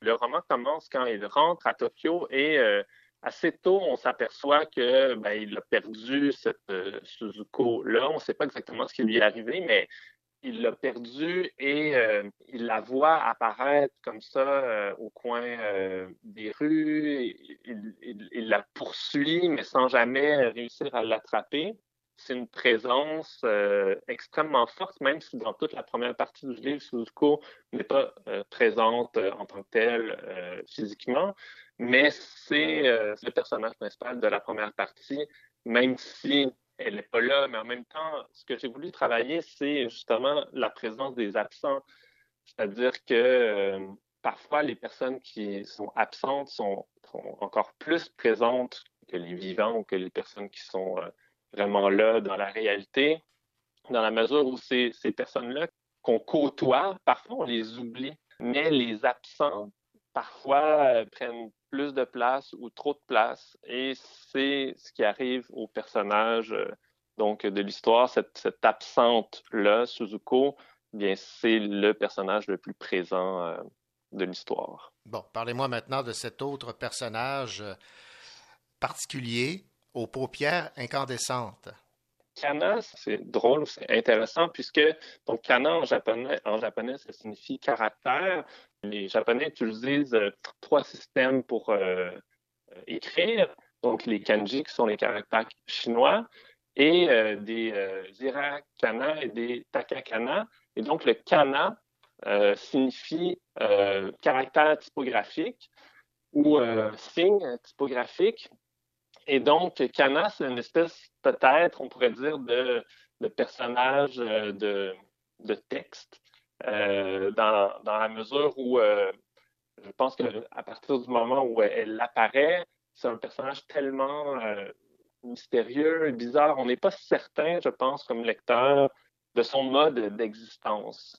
Le roman commence quand il rentre à Tokyo et euh, assez tôt, on s'aperçoit que ben, il a perdu cette euh, Suzuko-là. On ne sait pas exactement ce qui lui est arrivé, mais il l'a perdue et il la voit apparaître comme ça au coin des rues. Il, la poursuit, mais sans jamais réussir à l'attraper. C'est une présence euh, extrêmement forte, même si dans toute la première partie du livre, Suzuko n'est pas euh, présente euh, en tant que telle physiquement, mais c'est le personnage principal de la première partie, même si elle n'est pas là, mais en même temps, ce que j'ai voulu travailler, c'est justement la présence des absents. C'est-à-dire que parfois, les personnes qui sont absentes sont, encore plus présentes que les vivants ou que les personnes qui sont euh, vraiment là dans la réalité, dans la mesure où ces, personnes-là qu'on côtoie, parfois on les oublie, mais les absents, parfois, euh, prennent plus de place ou trop de place. Et c'est ce qui arrive au personnage euh, donc, de l'histoire, cette, cette absente-là, Suzuko, bien, c'est le personnage le plus présent de l'histoire. Bon, parlez-moi maintenant de cet autre personnage euh, particulier aux paupières incandescentes. Kana, c'est drôle, c'est intéressant puisque donc kana en japonais, en japonais, ça signifie caractère. Les Japonais utilisent euh, trois systèmes pour euh, écrire, donc les kanji qui sont les caractères chinois et euh, des euh, hirakana et des takakana. Et donc le kana signifie euh, caractère typographique ou euh, signe typographique. Et donc, Kana, c'est une espèce, peut-être, on pourrait dire, de, de personnage euh, de, de texte, euh, dans, dans la mesure où euh, je pense qu'à partir du moment où elle apparaît, c'est un personnage tellement euh, mystérieux bizarre. On n'est pas certain, je pense, comme lecteur, de son mode d'existence.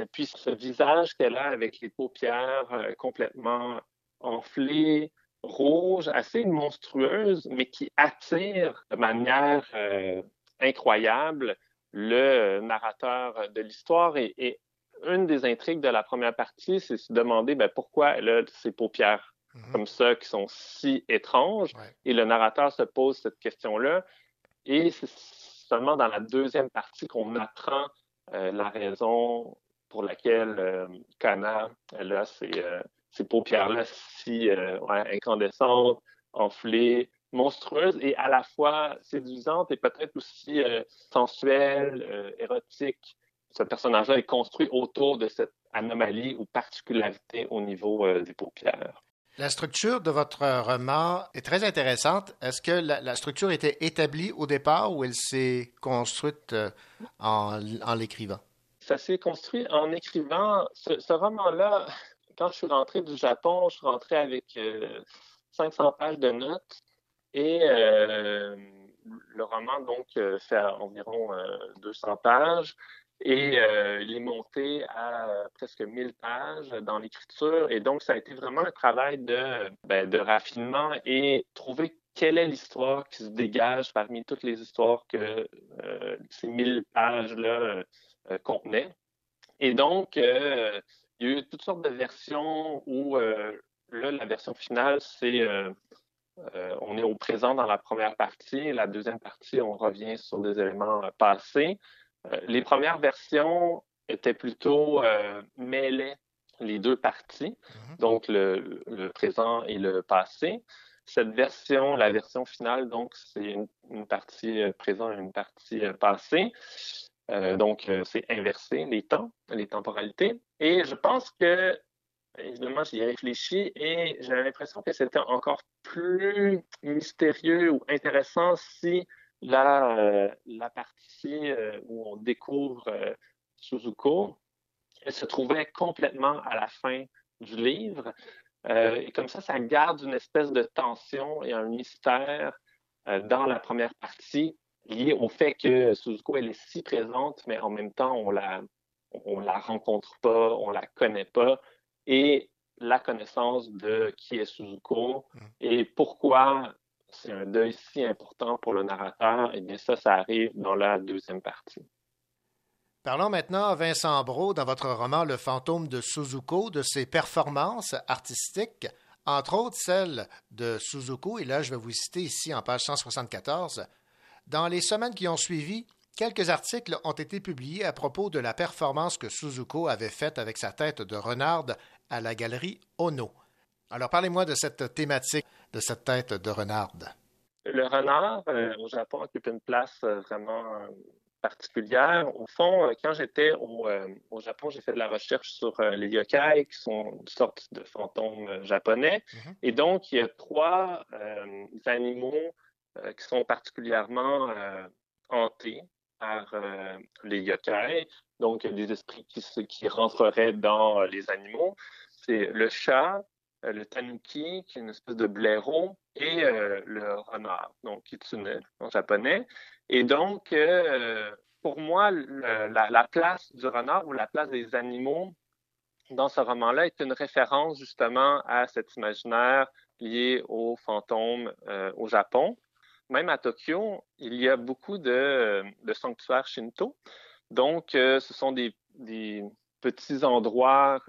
Et puis ce visage qu'elle a avec les paupières euh, complètement enflées, rouges, assez monstrueuses, mais qui attire de manière euh, incroyable le narrateur de l'histoire. Et, et une des intrigues de la première partie, c'est se demander ben, pourquoi elle a ces paupières comme ça qui sont si étranges. Et le narrateur se pose cette question-là. Et c'est seulement dans la deuxième partie qu'on apprend euh, la raison pour laquelle euh, Kana elle a ces, euh, paupières-là si euh, incandescentes, enflées, monstrueuses et à la fois séduisantes et peut-être aussi euh, sensuelles, euh, érotiques. Ce personnage-là est construit autour de cette anomalie ou particularité au niveau des paupières. La structure de votre roman est très intéressante. Est-ce que la, structure était établie au départ ou elle s'est construite euh, en, l'écrivant? Ça s'est construit en écrivant ce, roman-là. Quand je suis rentré du Japon, je suis rentré avec euh, 500 pages de notes et euh, le roman donc euh, fait environ euh, 200 pages et euh, il est monté à presque 1000 pages dans l'écriture et donc ça a été vraiment un travail de, ben, de raffinement et trouver quelle est l'histoire qui se dégage parmi toutes les histoires que euh, ces 1000 pages-là euh, contenaient. Et donc, euh, il y a eu toutes sortes de versions où euh, là, la version finale, c'est euh, euh, on est au présent dans la première partie. La deuxième partie, on revient sur des éléments euh, passés. Euh, les premières versions étaient plutôt euh, mêlaient les deux parties, donc le, le présent et le passé. Cette version, la version finale, donc, c'est une, une partie euh, présent et une partie passée. Euh, donc, euh, c'est inversé, les temps, les temporalités. Et je pense que, évidemment, j'y ai réfléchi et j'ai l'impression que c'était encore plus mystérieux ou intéressant si la, euh, la partie euh, où on découvre euh, Suzuko, elle se trouvait complètement à la fin du livre. Et comme ça, ça garde une espèce de tension et un mystère dans la première partie lié au fait que Suzuko, elle est si présente, mais en même temps, on la, on la rencontre pas, on la connaît pas. Et la connaissance de qui est Suzuko et pourquoi c'est un deuil si important pour le narrateur, eh bien ça, ça arrive dans la deuxième partie. Parlons maintenant, Vincent Brault, dans votre roman Le fantôme de Suzuko, de ses performances artistiques, entre autres celle de Suzuko, et là je vais vous citer ici en page 174. Dans les semaines qui ont suivi, quelques articles ont été publiés à propos de la performance que Suzuko avait faite avec sa tête de renarde à la galerie Ono. Alors parlez-moi de cette thématique de cette tête de renarde. Le renard euh, au Japon occupe une place euh, vraiment euh, particulière. Au fond, quand j'étais au, euh, au Japon, j'ai fait de la recherche sur euh, les yokai, qui sont une sorte de fantômes japonais. Et donc, il y a trois euh, animaux qui sont particulièrement hantés par les yokai, donc des esprits qui, qui rentreraient dans les animaux. C'est le chat, le tanuki, qui est une espèce de blaireau, et euh, le renard, donc kitsune en japonais. Et donc, euh, pour moi, la, la place du renard ou la place des animaux dans ce roman-là est une référence justement à cet imaginaire lié aux fantômes euh, au Japon. Même à Tokyo, il y a beaucoup de, sanctuaires shinto. Donc, euh, ce sont des, petits endroits,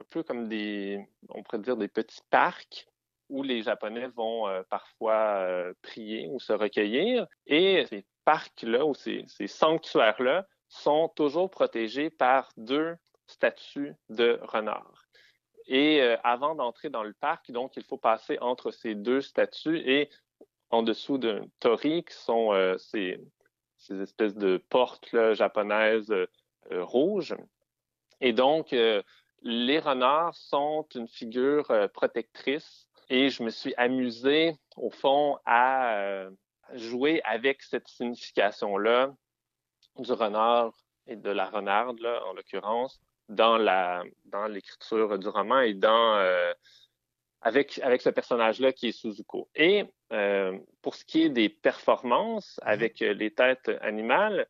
un peu comme des, on pourrait dire des petits parcs où les Japonais vont euh, parfois euh, prier ou se recueillir. Et ces parcs-là ou ces, ces sanctuaires-là sont toujours protégés par deux statues de renards. Et euh, avant d'entrer dans le parc, donc, il faut passer entre ces deux statues et en dessous d'un tori, qui sont ces, ces espèces de portes là, japonaises rouges. Et donc, les renards sont une figure euh, protectrice et je me suis amusé, au fond, à euh, jouer avec cette signification-là du renard et de la renarde, là, en l'occurrence, dans la dans l'écriture du roman et dans euh, avec avec ce personnage-là qui est Suzuko. Et euh, pour ce qui est des performances avec euh, les têtes animales,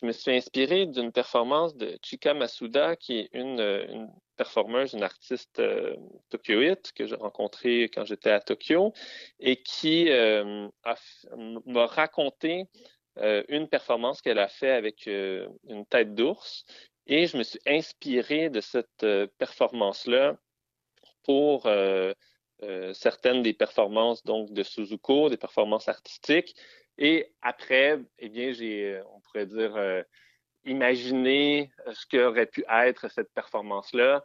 je me suis inspiré d'une performance de Chika Masuda, qui est une, euh, une performeuse, une artiste euh, tokyoïte que j'ai rencontrée quand j'étais à Tokyo et qui euh, m'a raconté une performance qu'elle a fait avec une tête d'ours. Et je me suis inspiré de cette performance-là pour certaines des performances donc de Suzuko, des performances artistiques. Et après, eh bien, j'ai, euh, on pourrait dire, euh, imaginé ce qu'aurait pu être cette performance-là,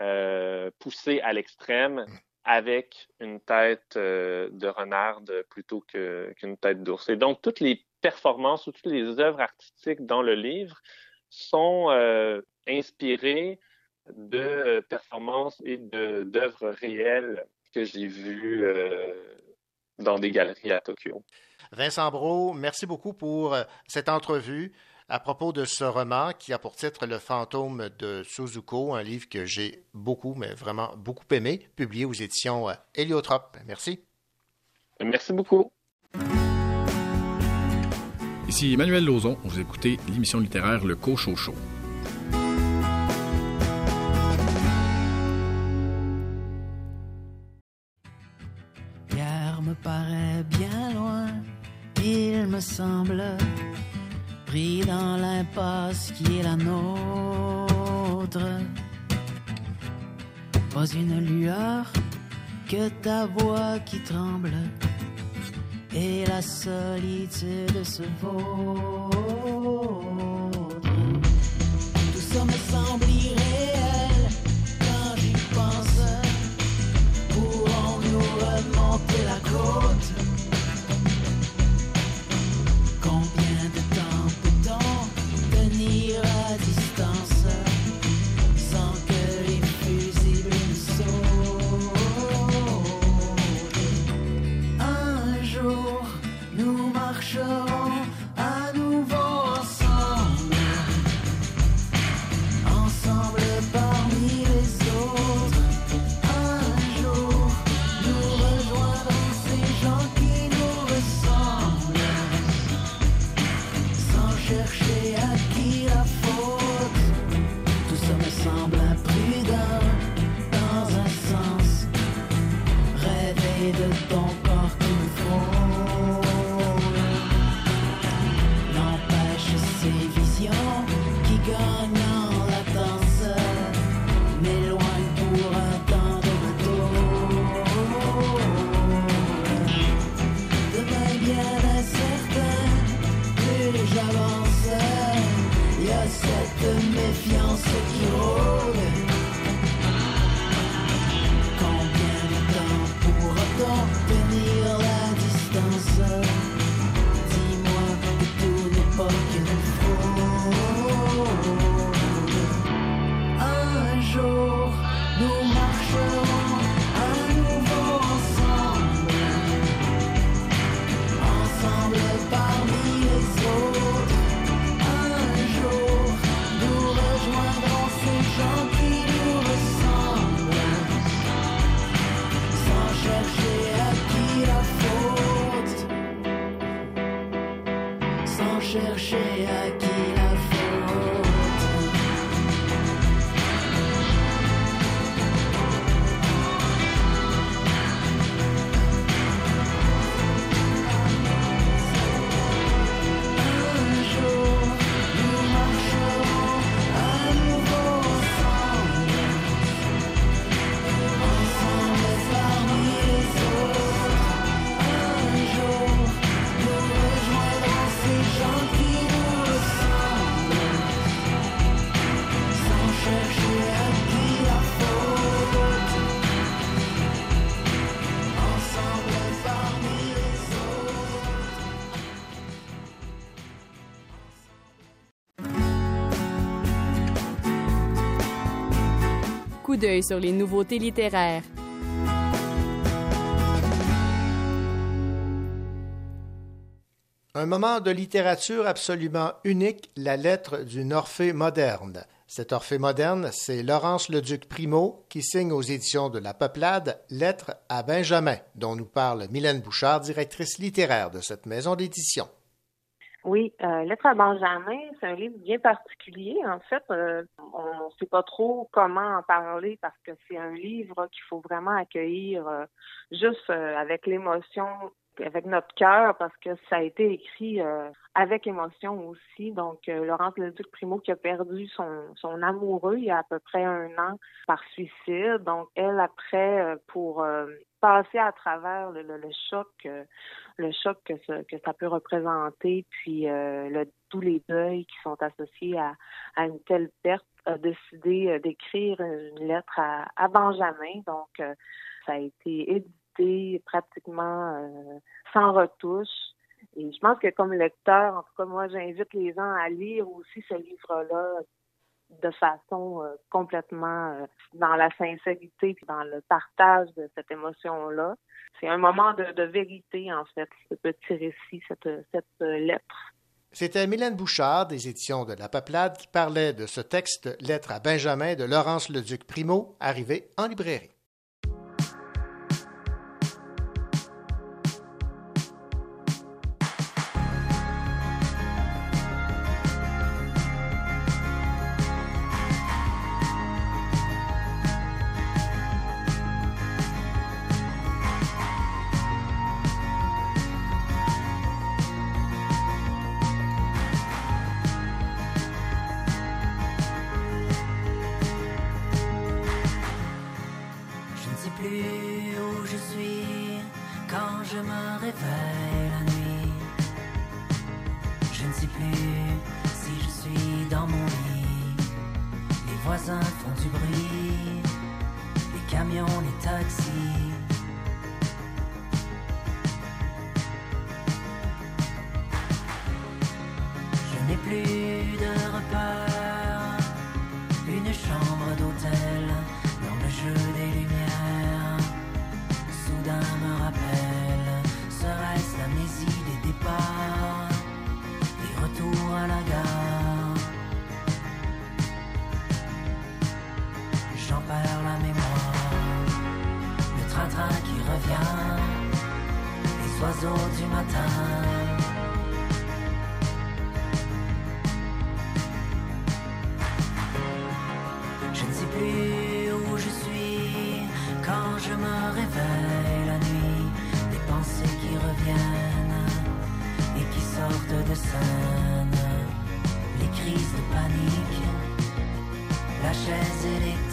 euh, poussée à l'extrême avec une tête euh, de renarde plutôt qu'une tête d'ours. Et donc, toutes les performances ou toutes les œuvres artistiques dans le livre sont inspirées de performances et d'œuvres réelles que j'ai vues dans des galeries à Tokyo. Vincent Brault, merci beaucoup pour euh, cette entrevue à propos de ce roman qui a pour titre Le fantôme de Suzuko, un livre que j'ai beaucoup, mais vraiment beaucoup aimé, publié aux éditions euh, Héliotrope. Merci. Merci beaucoup. Ici Emmanuel Lauzon, vous écoutez l'émission littéraire Le Cochocho. Pris dans l'impasse qui est la nôtre. Pas une lueur que ta voix qui tremble, et la solitude se vautre. Tout ça d'œil sur les nouveautés littéraires. Un moment de littérature absolument unique, la lettre d'une Orphée moderne. Cette Orphée moderne, c'est Laurence Leduc Primo qui signe aux éditions de La Peuplade Lettre à Benjamin, dont nous parle Mylène Bouchard, directrice littéraire de cette maison d'édition. Oui, euh, Lettre à Benjamin, c'est un livre bien particulier. En fait, euh, on ne sait pas trop comment en parler parce que c'est un livre qu'il faut vraiment accueillir euh, juste euh, avec l'émotion, avec notre cœur, parce que ça a été écrit euh, avec émotion aussi. Donc, euh, Laurence Leduc Primo qui a perdu son, son amoureux il y a à peu près un an par suicide. Donc, elle, après, euh, pour passer à travers le, choc, le choc que, ça- que ça peut représenter, puis tous les deuils qui sont associés à, à une telle perte, a décidé d'écrire une lettre à, à Benjamin. Donc, ça a été édité pratiquement euh, sans retouche. Et je pense que comme lecteur, en tout cas, moi, j'invite les gens à lire aussi ce livre-là de façon euh, complètement euh, dans la sincérité puis dans le partage de cette émotion-là. C'est un moment de, vérité, en fait, ce petit récit, cette, lettre. C'était Mylène Bouchard des éditions de La Peuplade qui parlait de ce texte Lettre à Benjamin de Laurence Leduc Primo, arrivé en librairie. Oiseaux du matin. Je ne sais plus où je suis quand je me réveille la nuit. Des pensées qui reviennent et qui sortent de scène. Les crises de panique, la chaise électrique.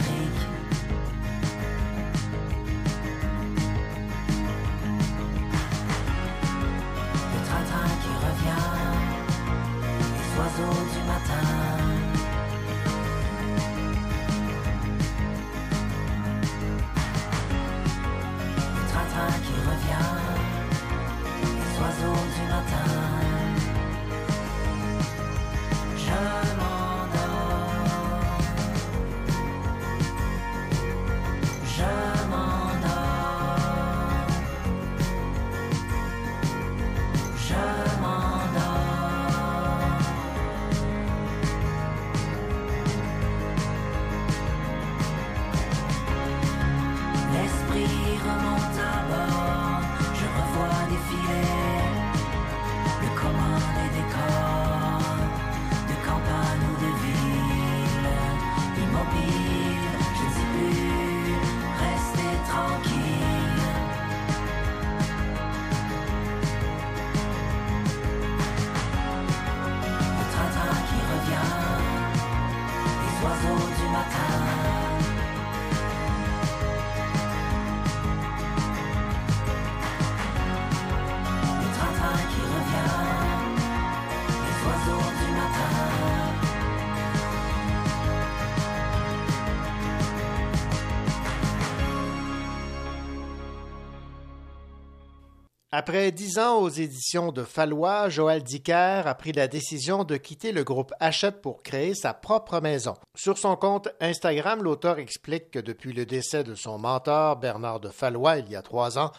Après dix ans aux éditions de Fallois, Joël Dicker a pris la décision de quitter le groupe Hachette pour créer sa propre maison. Sur son compte Instagram, l'auteur explique que depuis le décès de son mentor, Bernard de Fallois, il y a trois ans,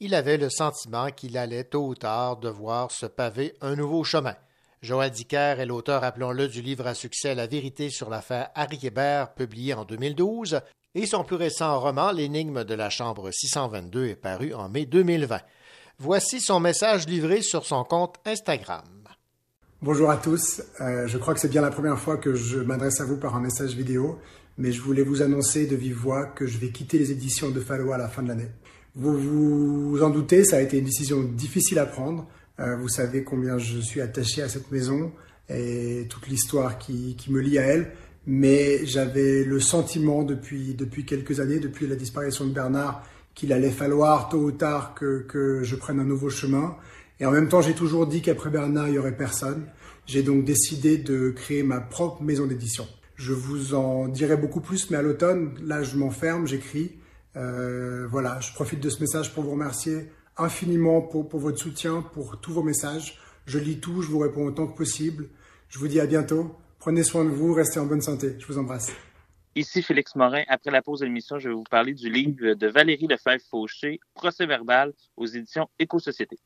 il avait le sentiment qu'il allait tôt ou tard devoir se paver un nouveau chemin. Joël Dicker est l'auteur, appelons-le, du livre à succès La vérité sur l'affaire Harry Hébert, publié en 2012, et son plus récent roman, L'énigme de la chambre 622, est paru en mai 2020. Voici son message livré sur son compte Instagram. Bonjour à tous, Euh, je crois que c'est bien la première fois que je m'adresse à vous par un message vidéo, mais je voulais vous annoncer de vive voix que je vais quitter les éditions de Fallois à la fin de l'année. Vous vous en doutez, ça a été une décision difficile à prendre. Euh, vous savez combien je suis attaché à cette maison et toute l'histoire qui, qui me lie à elle, mais j'avais le sentiment depuis, depuis quelques années, depuis la disparition de Bernard, qu'il allait falloir tôt ou tard que, que je prenne un nouveau chemin. Et en même temps, j'ai toujours dit qu'après Bernard, il n'y aurait personne. J'ai donc décidé de créer ma propre maison d'édition. Je vous en dirai beaucoup plus, mais à l'automne, là, je m'enferme, j'écris. Euh, voilà, je profite de ce message pour vous remercier infiniment pour, pour votre soutien, pour tous vos messages. Je lis tout, je vous réponds autant que possible. Je vous dis à bientôt. Prenez soin de vous, restez en bonne santé. Je vous embrasse. Ici Félix Morin. Après la pause de l'émission, je vais vous parler du livre de Valérie Lefebvre-Fauché, Procès verbal aux éditions Éco-Société.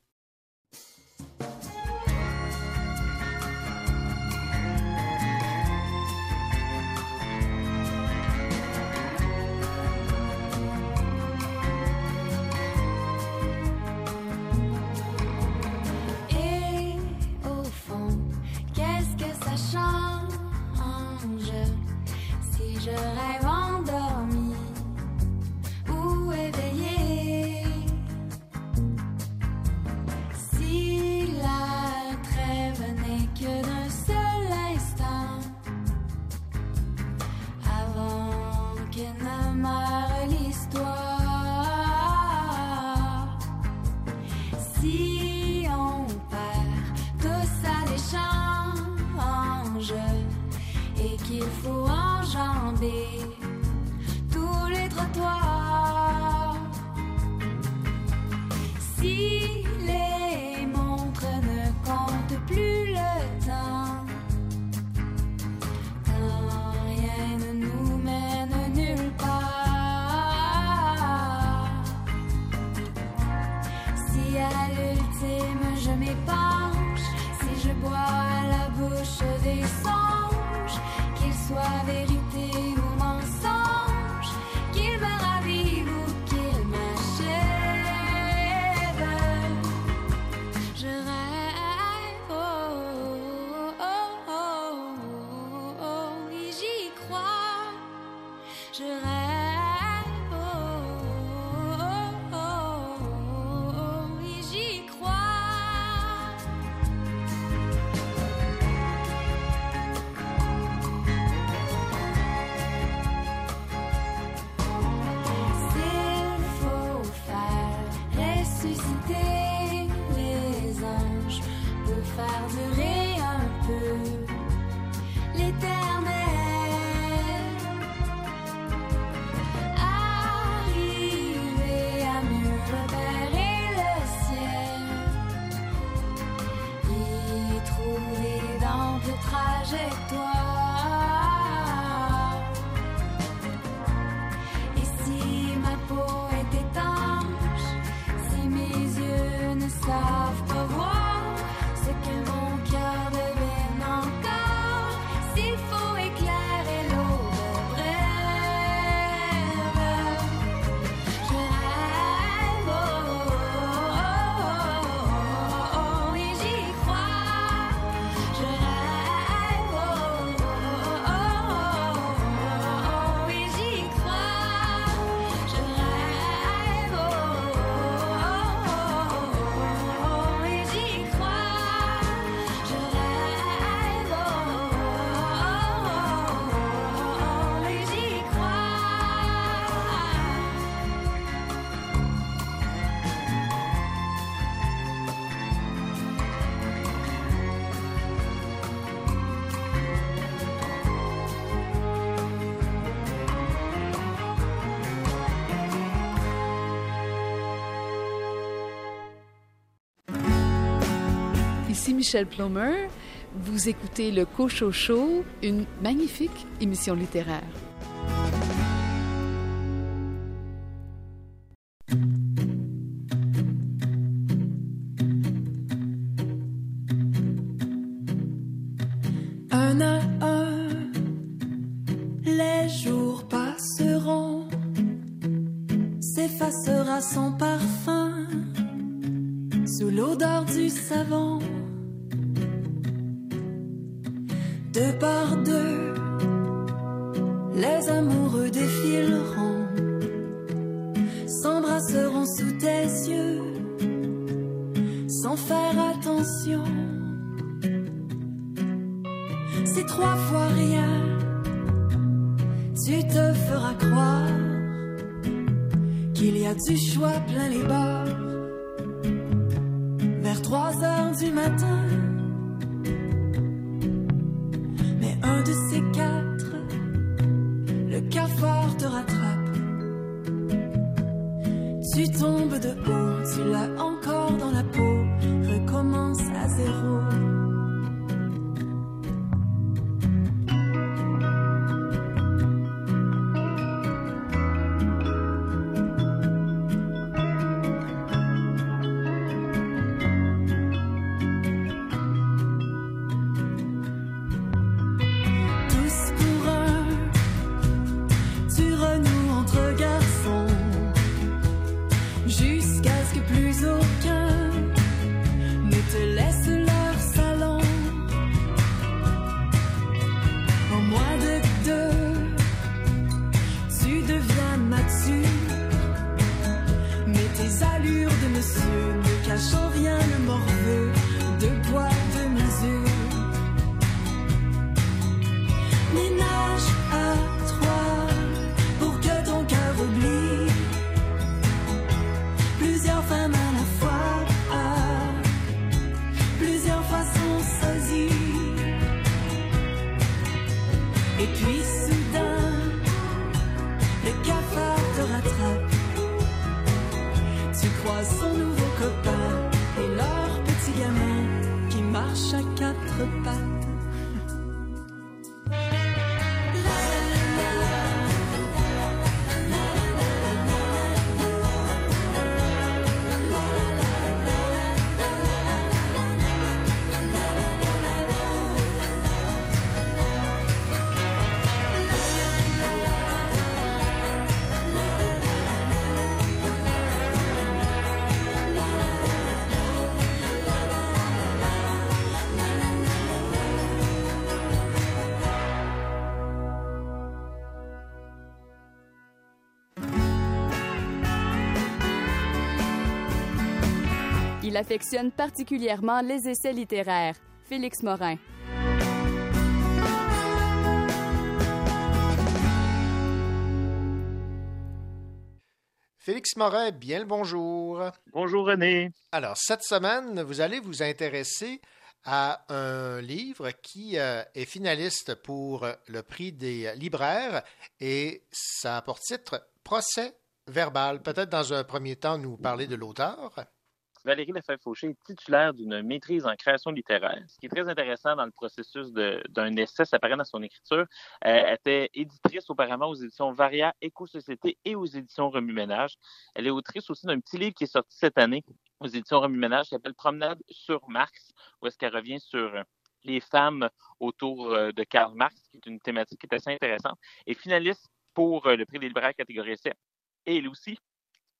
Michel Plomer. Vous écoutez le Cocho Show, une magnifique émission littéraire. Affectionne particulièrement les essais littéraires. Félix Morin. Félix Morin, bien le bonjour. Bonjour René. Alors, cette semaine, vous allez vous intéresser à un livre qui euh, est finaliste pour le prix des libraires et ça a pour titre Procès verbal. Peut-être dans un premier temps nous parler de l'auteur. Valérie Lefebvre-Fauché est titulaire d'une maîtrise en création littéraire. Ce qui est très intéressant dans le processus d'un essai, ça paraît dans son écriture. Euh, elle était éditrice auparavant aux éditions Varia, Éco-Société et aux éditions Remue-Ménage. Elle est autrice aussi d'un petit livre qui est sorti cette année aux éditions Remue-Ménage qui s'appelle Promenade sur Marx, où est-ce qu'elle revient sur les femmes autour euh, de Karl Marx, qui est une thématique qui est assez intéressante, et finaliste pour euh, le prix des libraires catégorie essai. Et elle aussi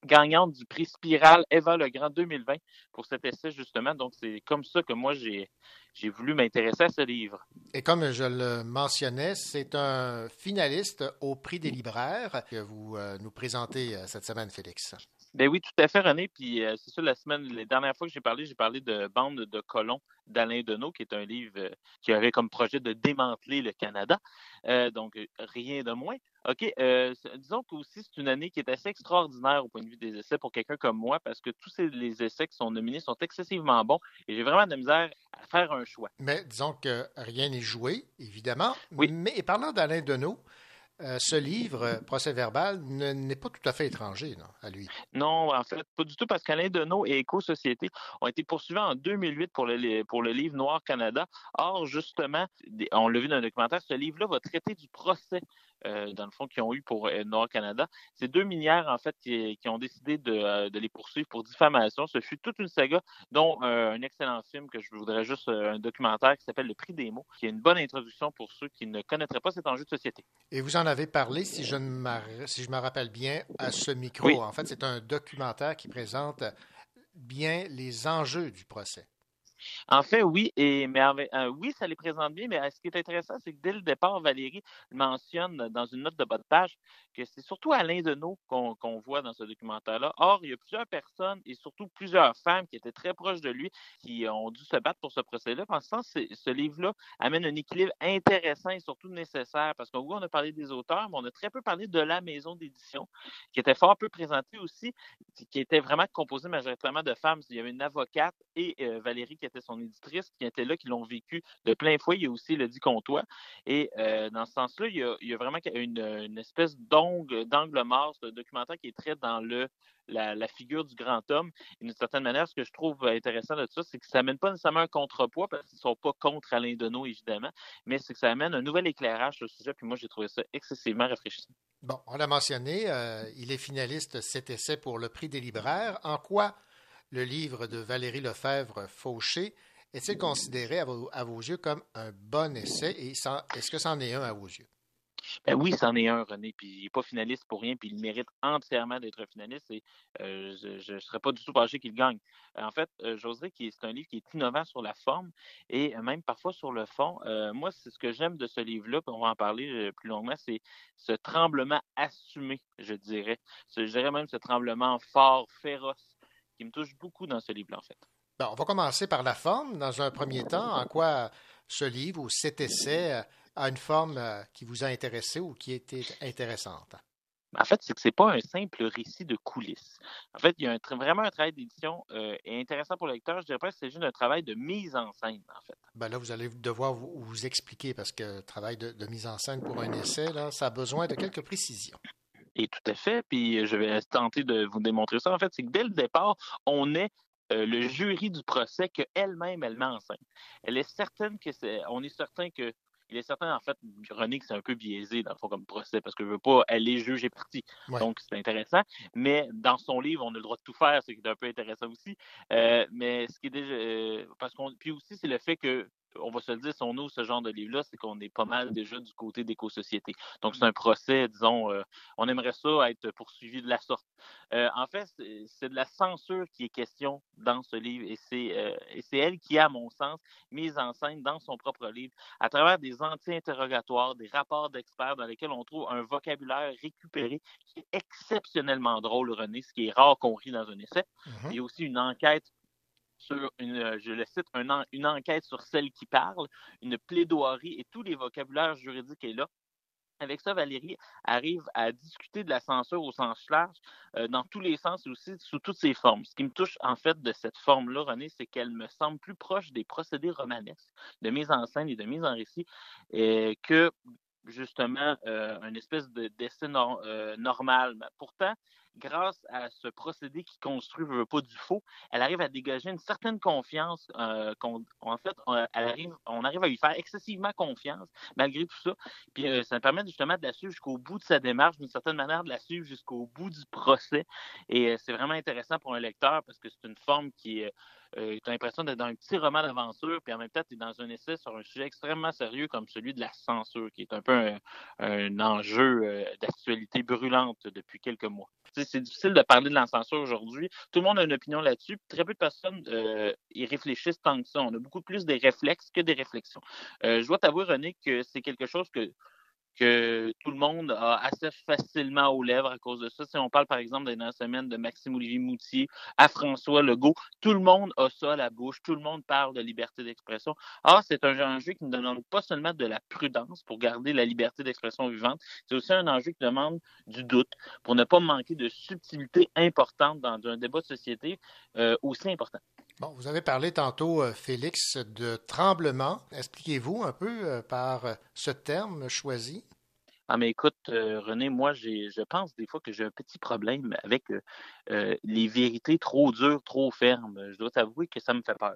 gagnante du prix Spirale Eva Legrand 2020 pour cet essai, justement. Donc, c'est comme ça que moi, j'ai j'ai voulu m'intéresser à ce livre. Et comme je le mentionnais, c'est un finaliste au prix des libraires que vous euh, nous présentez euh, cette semaine, Félix. Ben oui, tout à fait, René. Puis euh, c'est ça, la semaine, les dernières fois que j'ai parlé, j'ai parlé de Bande de colons d'Alain Deneau, qui est un livre euh, qui avait comme projet de démanteler le Canada. Euh, donc, rien de moins. OK, disons qu'aussi, c'est une année qui est assez extraordinaire au point de vue des essais pour quelqu'un comme moi, parce que tous ces, les essais qui sont nominés sont excessivement bons et j'ai vraiment de la misère à faire un choix. Mais disons que rien n'est joué, évidemment. Mais et parlant d'Alain Deneau, euh, ce livre, euh, Procès verbal, ne- n'est pas tout à fait étranger à lui. Non, en fait, pas du tout, parce qu'Alain Deneau et Éco-Société ont été poursuivis en 2008 pour le, pour le livre Noir Canada. Or, justement, on l'a vu dans le documentaire, ce livre-là va traiter du procès, euh, dans le fond, qu'ils ont eu pour euh, Noir Canada. C'est deux minières, en fait, qui, qui ont décidé de, euh, de les poursuivre pour diffamation. Ce fut toute une saga, dont euh, un excellent film que je voudrais juste, euh, un documentaire qui s'appelle Le prix des mots, qui est une bonne introduction pour ceux qui ne connaîtraient pas cet enjeu de société. Et vous en avez parlé, si je, ne m'ar- si je me rappelle bien, à ce micro. Oui. En fait, c'est un documentaire qui présente bien les enjeux du procès. En fait, oui, et mais euh, oui, ça les présente bien, mais euh, ce qui est intéressant, c'est que dès le départ, Valérie mentionne dans une note de bas de page que c'est surtout Alain Deneau qu'on qu'on voit dans ce documentaire-là. Or, il y a plusieurs personnes et surtout plusieurs femmes qui étaient très proches de lui qui ont dû se battre pour ce procès-là. En ce ce livre-là amène un équilibre intéressant et surtout nécessaire parce qu'en gros, on a parlé des auteurs, mais on a très peu parlé de la maison d'édition qui était fort peu présentée aussi, qui était vraiment composée majoritairement de femmes. Il y avait une avocate et euh, Valérie qui était son éditrice, qui étaient là, qui l'ont vécu de plein fouet. Il y a aussi le dit Comtois. Et euh, dans ce sens-là, il y a, vraiment une, une espèce d'ongle, d'angle mort, ce documentaire qui est très dans le la, la figure du grand homme. Et d'une certaine manière, ce que je trouve intéressant de ça, c'est que ça amène pas nécessairement un contrepoids, parce qu'ils ne sont pas contre Alain Deneau, évidemment, mais c'est que ça amène un nouvel éclairage sur le sujet. Puis moi, j'ai trouvé ça excessivement rafraîchissant. Bon, on l'a mentionné, euh, il est finaliste cet essai pour le prix des libraires. En quoi le livre de Valérie Lefebvre, Fauché, est-il considéré à vos, yeux comme un bon essai et est-ce que c'en est un à vos yeux? Ben oui, c'en est un, René, puis il n'est pas finaliste pour rien, puis il mérite entièrement d'être finaliste et euh, je ne serais pas du tout fâché qu'il gagne. Euh, En fait, euh, que c'est un livre qui est innovant sur la forme et euh, même parfois sur le fond. Moi, c'est ce que j'aime de ce livre-là, puis on va en parler plus longuement, c'est ce tremblement assumé, je dirais. Je dirais même ce tremblement fort, féroce, qui me touche beaucoup dans ce livre-là, en fait. Bon, on va commencer par la forme. Dans un premier temps, en quoi ce livre ou cet essai euh, a une forme euh, qui vous a intéressé ou qui était intéressante? En fait, c'est que c'est pas un simple récit de coulisses. En fait, il y a un vraiment un travail d'édition euh, intéressant pour le lecteur. Je dirais pas que c'est juste un travail de mise en scène, en fait. Ben là, vous allez devoir vous, vous expliquer parce que le travail de, de mise en scène pour un essai, là, ça a besoin de quelques précisions. Et tout à fait. Puis je vais tenter de vous démontrer ça. En fait, c'est que dès le départ, on est euh, le jury du procès qu'elle-même, elle met en scène. Elle est certaine que c'est. On est certain que. Il est certain, en fait, René, que c'est un peu biaisé, dans le fond, comme procès, parce que je veux pas, elle est juge et partie. Ouais. Donc, c'est intéressant. Mais dans son livre, on a le droit de tout faire, ce qui est un peu intéressant aussi. Euh, mais ce qui est déjà. euh, parce qu'on. Puis aussi, c'est le fait que. On va se le dire, si on ouvre ce genre de livre-là, c'est qu'on est pas mal déjà du côté d'éco-société. Donc, c'est un procès, disons, euh, on aimerait ça être poursuivi de la sorte. Euh, en fait, c'est de la censure qui est question dans ce livre et c'est euh, et c'est elle qui, à mon sens, mise en scène dans son propre livre à travers des anti-interrogatoires, des rapports d'experts dans lesquels on trouve un vocabulaire récupéré qui est exceptionnellement drôle, René, ce qui est rare qu'on rit dans un essai. Il y a aussi une enquête sur une, euh, je le cite, une enquête sur celle qui parle, une plaidoirie et tous les vocabulaires juridiques est là. Avec ça, Valérie arrive à discuter de la censure au sens large, euh, dans tous les sens et aussi sous toutes ses formes. Ce qui me touche en fait de cette forme-là, René, c'est qu'elle me semble plus proche des procédés romanesques de mise en scène et de mise en récit que justement euh, une espèce de euh, normal. Pourtant, grâce à ce procédé qui construit pas du faux, elle arrive à dégager une certaine confiance. euh, en fait, on, arrive, à lui faire excessivement confiance malgré tout ça. Puis euh, ça permet justement de la suivre jusqu'au bout de sa démarche, d'une certaine manière, de la suivre jusqu'au bout du procès. Et euh, c'est vraiment intéressant pour un lecteur parce que c'est une forme qui est euh, tu as l'impression d'être dans un petit roman d'aventure, puis en même temps, tu es dans un essai sur un sujet extrêmement sérieux comme celui de la censure, qui est un peu un, enjeu euh, d'actualité brûlante depuis quelques mois. C'est difficile de parler de la censure aujourd'hui. Tout le monde a une opinion là-dessus. Très peu de personnes euh, y réfléchissent tant que ça. On a beaucoup plus des réflexes que des réflexions. Je dois t'avouer, René, que c'est quelque chose que que tout le monde a assez facilement aux lèvres à cause de ça. Si on parle, par exemple, des dernières semaines de Maxime-Olivier Moutier à François Legault, tout le monde a ça à la bouche, tout le monde parle de liberté d'expression. Or, c'est un enjeu qui ne demande pas seulement de la prudence pour garder la liberté d'expression vivante, c'est aussi un enjeu qui demande du doute pour ne pas manquer de subtilité importante dans un débat de société euh, aussi important. Bon, vous avez parlé tantôt, euh, Félix, de tremblement. Expliquez-vous un peu euh, par euh, ce terme choisi? Ah, mais écoute, euh, René, moi, je pense des fois que j'ai un petit problème avec euh, euh, les vérités trop dures, trop fermes. Je dois t'avouer que ça me fait peur.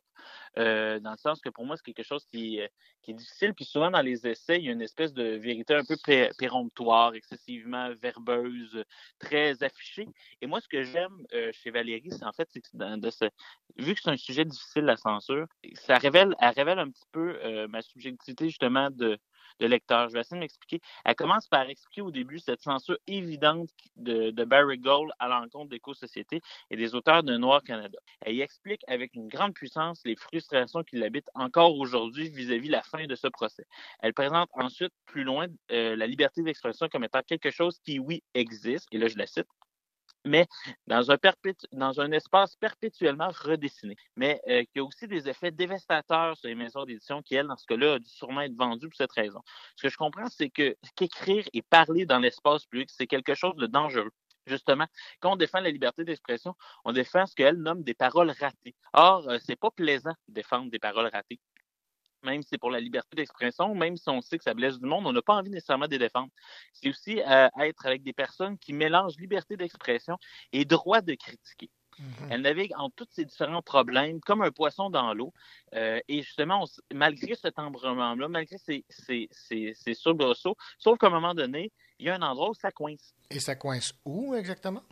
Dans le sens que pour moi, c'est quelque chose qui, qui est difficile. Puis souvent, dans les essais, il y a une espèce de vérité un peu pé- péremptoire, excessivement verbeuse, très affichée. Et moi, ce que j'aime chez Valérie, c'est en fait, vu que c'est un sujet difficile, la censure, ça révèle, elle révèle un petit peu ma subjectivité, justement, de, de lecteur. Je vais essayer de m'expliquer. Elle commence par expliquer au début cette censure évidente de, de Barry Gold à l'encontre d'éco-société et des auteurs de Noir Canada. Elle y explique avec une grande puissance les frustrations qui l'habitent encore aujourd'hui vis-à-vis la fin de ce procès. Elle présente ensuite plus loin euh, la liberté d'expression comme étant quelque chose qui, oui, existe, et là je la cite, mais dans un, espace perpétuellement redessiné, mais euh, qui a aussi des effets dévastateurs sur les maisons d'édition qui, elles, dans ce cas-là, a dû sûrement être vendues pour cette raison. Ce que je comprends, c'est que qu'écrire et parler dans l'espace public, c'est quelque chose de dangereux. Justement, quand on défend la liberté d'expression, on défend ce qu'elle nomme des paroles ratées. Or, euh, c'est pas plaisant de défendre des paroles ratées même si c'est pour la liberté d'expression, même si on sait que ça blesse du monde, on n'a pas envie nécessairement de les défendre. C'est aussi euh, être avec des personnes qui mélangent liberté d'expression et droit de critiquer. Elle navigue entre tous ces différents problèmes comme un poisson dans l'eau. Euh, et justement, on malgré cet embrumement-là, malgré ces, ces, ces, ces sauf qu'à un moment donné, il y a un endroit où ça coince. Et ça coince où exactement?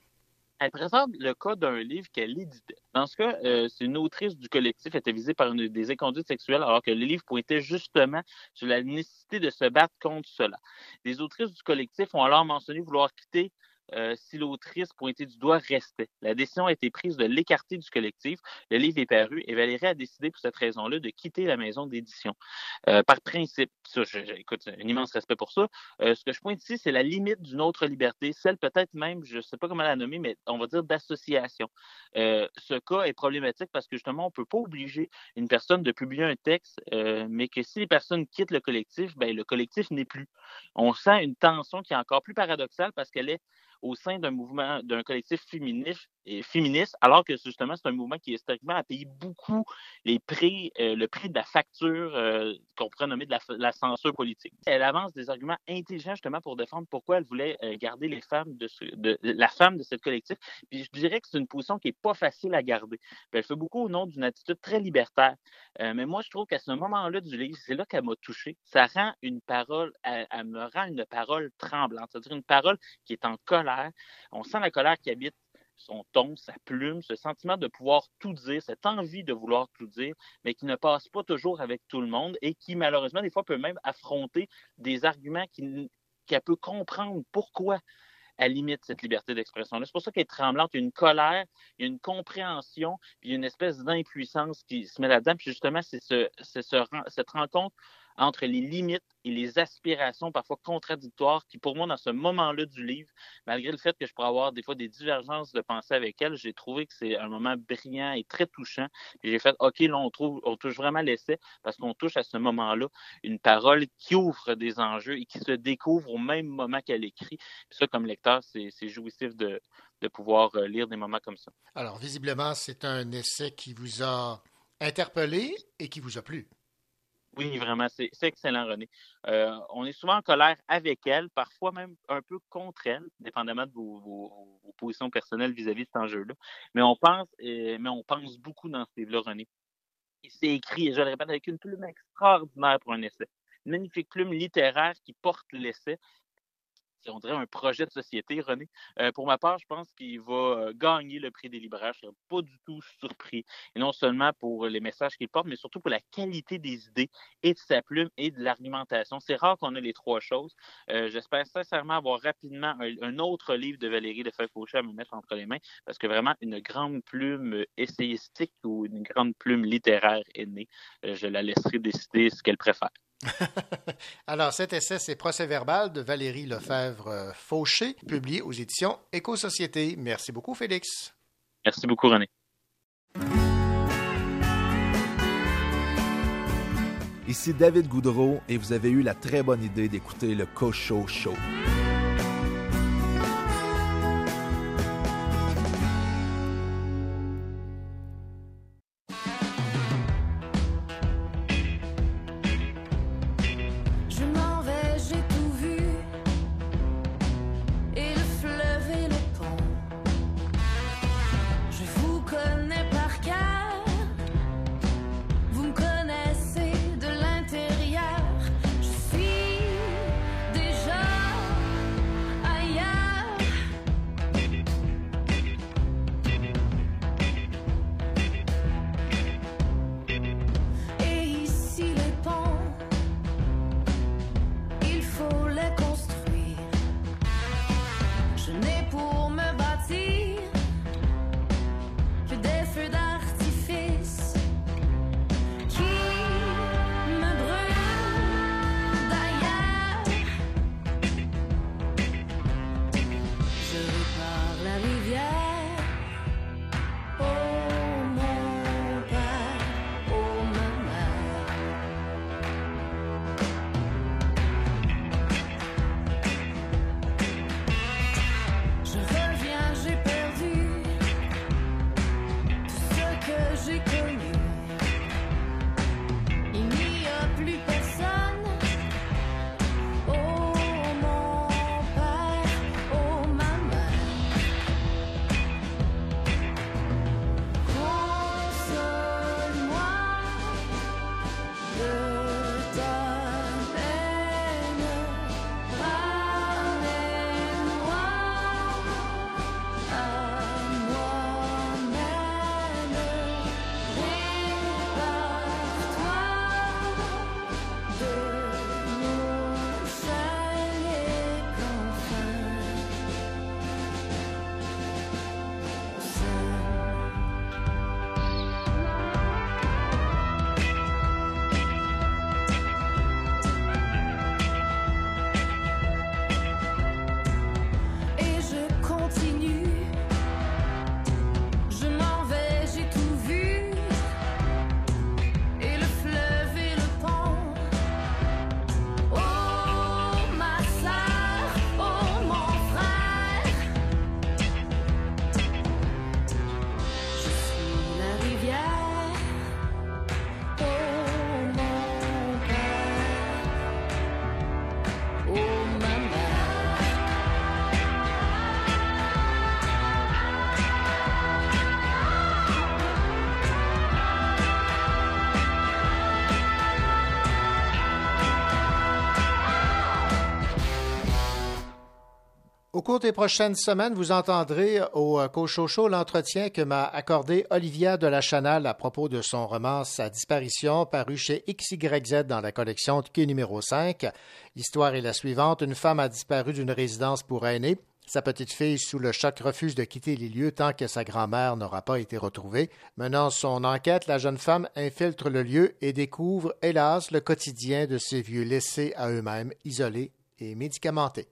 Elle présente le cas d'un livre qu'elle éditait. Dans ce cas, euh, c'est une autrice du collectif était visée par une, des inconduites sexuelles, alors que le livre pointait justement sur la nécessité de se battre contre cela. Les autrices du collectif ont alors mentionné vouloir quitter euh, si l'autrice pointée du doigt restait. La décision a été prise de l'écarter du collectif. Le livre est paru et Valérie a décidé pour cette raison-là de quitter la maison d'édition. Euh, par principe, ça, je- je- un immense respect pour ça. Euh, ce que je pointe ici, c'est la limite d'une autre liberté, celle peut-être même, je ne sais pas comment la nommer, mais on va dire d'association. Ce cas est problématique parce que justement, on ne peut pas obliger une personne de publier un texte, mais que si les personnes quittent le collectif, ben, le collectif n'est plus. On sent une tension qui est encore plus paradoxale parce qu'elle est au sein d'un mouvement, d'un collectif féministe, féministe, alors que justement, c'est un mouvement qui historiquement a payé beaucoup les prix, euh, le prix de la facture euh, qu'on pourrait nommer de la, la censure politique. Elle avance des arguments intelligents justement pour défendre pourquoi elle voulait euh, garder les femmes de, ce- de, la femme de ce collectif. Puis je dirais que c'est une position qui est pas facile à garder. Puis elle fait beaucoup au nom d'une attitude très libertaire. Euh, mais moi, je trouve qu'à ce moment-là du livre, c'est là qu'elle m'a touché. Ça rend une parole, elle me rend une parole tremblante, c'est-à-dire une parole qui est en colère. On sent la colère qui habite son ton, sa plume, ce sentiment de pouvoir tout dire, cette envie de vouloir tout dire, mais qui ne passe pas toujours avec tout le monde et qui, malheureusement, des fois, peut même affronter des arguments qu'elle peut comprendre pourquoi elle limite cette liberté d'expression-là. C'est pour ça qu'elle est tremblante. Il y a une colère, il y a une compréhension, puis une espèce d'impuissance qui se met là-dedans. Puis justement, c'est ce, cette rencontre entre les limites et les aspirations parfois contradictoires qui, pour moi, dans ce moment-là du livre, malgré le fait que je pourrais avoir des fois des divergences de pensée avec elle, j'ai trouvé que c'est un moment brillant et très touchant. J'ai fait, OK, là, on, touche vraiment l'essai parce qu'on touche à ce moment-là une parole qui ouvre des enjeux et qui se découvre au même moment qu'elle écrit. Puis ça, comme lecteur, c'est jouissif de, de pouvoir euh, lire des moments comme ça. Alors, visiblement, c'est un essai qui vous a interpellé et qui vous a plu. Oui, vraiment, c'est excellent, René. Euh, on est souvent en colère avec elle, parfois même un peu contre elle, dépendamment de vos, vos- vos positions personnelles vis-à-vis de cet enjeu-là. Mais on pense, euh, mais on pense beaucoup dans ce livre-là, René. C'est écrit, et je le répète, avec une plume extraordinaire pour un essai. Une magnifique plume littéraire qui porte l'essai. On dirait un projet de société, René. Euh, pour ma part, je pense qu'il va euh, gagner le prix des libraires. Je ne serais pas du tout surpris. Et non seulement pour les messages qu'il porte, mais surtout pour la qualité des idées et de sa plume et de l'argumentation. C'est rare qu'on ait les trois choses. Euh, J'espère sincèrement avoir rapidement un, autre livre de Valérie Lefebvre-Fauché à me mettre entre les mains, parce que vraiment, une grande plume essayistique ou une grande plume littéraire est née. Je la laisserai décider ce qu'elle préfère. Alors, cet essai, c'est Procès-verbal de Valérie Lefebvre-Fauché, publié aux éditions Éco-Société. Merci beaucoup, Félix. Merci beaucoup, René. Ici David Goudreau et vous avez eu la très bonne idée d'écouter le Cocho Show. Cours des prochaines semaines, vous entendrez au euh, Cochocho l'entretien que m'a accordé Olivia de la Chanal à propos de son roman Sa disparition, paru chez XYZ dans la collection Quai numéro 5. L'histoire est la suivante. Une femme a disparu d'une résidence pour aînés. Sa petite fille, sous le choc, refuse de quitter les lieux tant que sa grand-mère n'aura pas été retrouvée. Menant son enquête, la jeune femme infiltre le lieu et découvre, hélas, le quotidien de ces vieux laissés à eux-mêmes, isolés et médicamentés.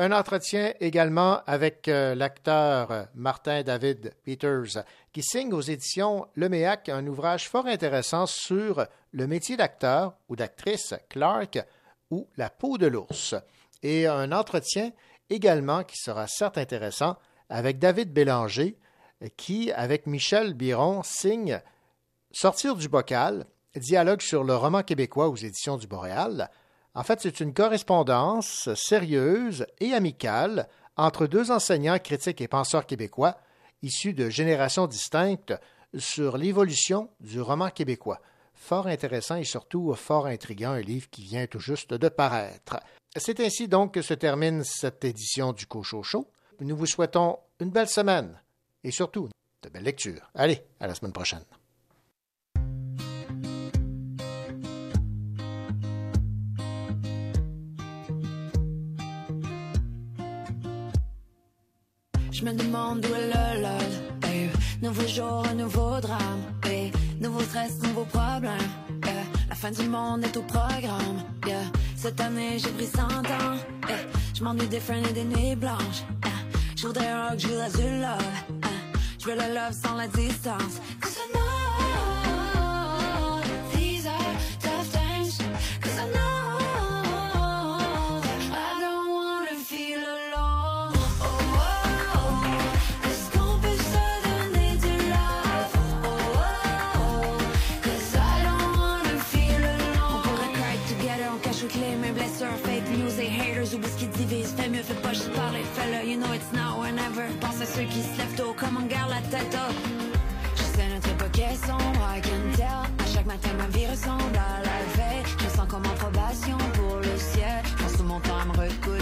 Un entretien également avec euh, l'acteur Martin David Peters, qui signe aux éditions Leméac un ouvrage fort intéressant sur le métier d'acteur ou d'actrice Clark ou la peau de l'ours. Et un entretien également qui sera certes intéressant avec David Bélanger, qui, avec Michel Biron, signe Sortir du bocal, dialogue sur le roman québécois aux éditions du Boréal. En fait, c'est une correspondance sérieuse et amicale entre deux enseignants, critiques et penseurs québécois issus de générations distinctes sur l'évolution du roman québécois. Fort intéressant et surtout fort intriguant, un livre qui vient tout juste de paraître. C'est ainsi donc que se termine cette édition du Cochocho. Nous vous souhaitons une belle semaine et surtout de belles lectures. Allez, à la semaine prochaine. Je me demande où est le lol. eh. Nouveau jour, un nouveau drame. eh. Nouveau stress, nouveau problème. eh. La fin du monde est au programme. yeah. Cette année, j'ai pris 100 ans. Je m'ennuie des friends et des nuits blanches. Je voudrais un rock, je voudrais du love. Je veux le love sans la distance. Pas juste parler, fais-le. You know it's now or never. Pense à ceux qui se lèvent tôt, comme on garde la tête haute. Je sais notre époque est sombre, I can tell. À chaque matin, ma vie ressemble à la veille. Je sens comme en probation pour le ciel. Je pense tout mon temps à me recoudre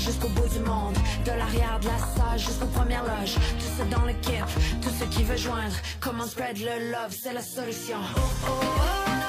jusqu'au bout du monde. De l'arrière de la salle jusqu'aux premières loges. Tout ça dans l'équipe, tout ce qui veut joindre. Comment spread le love, c'est la solution. Oh, oh, oh.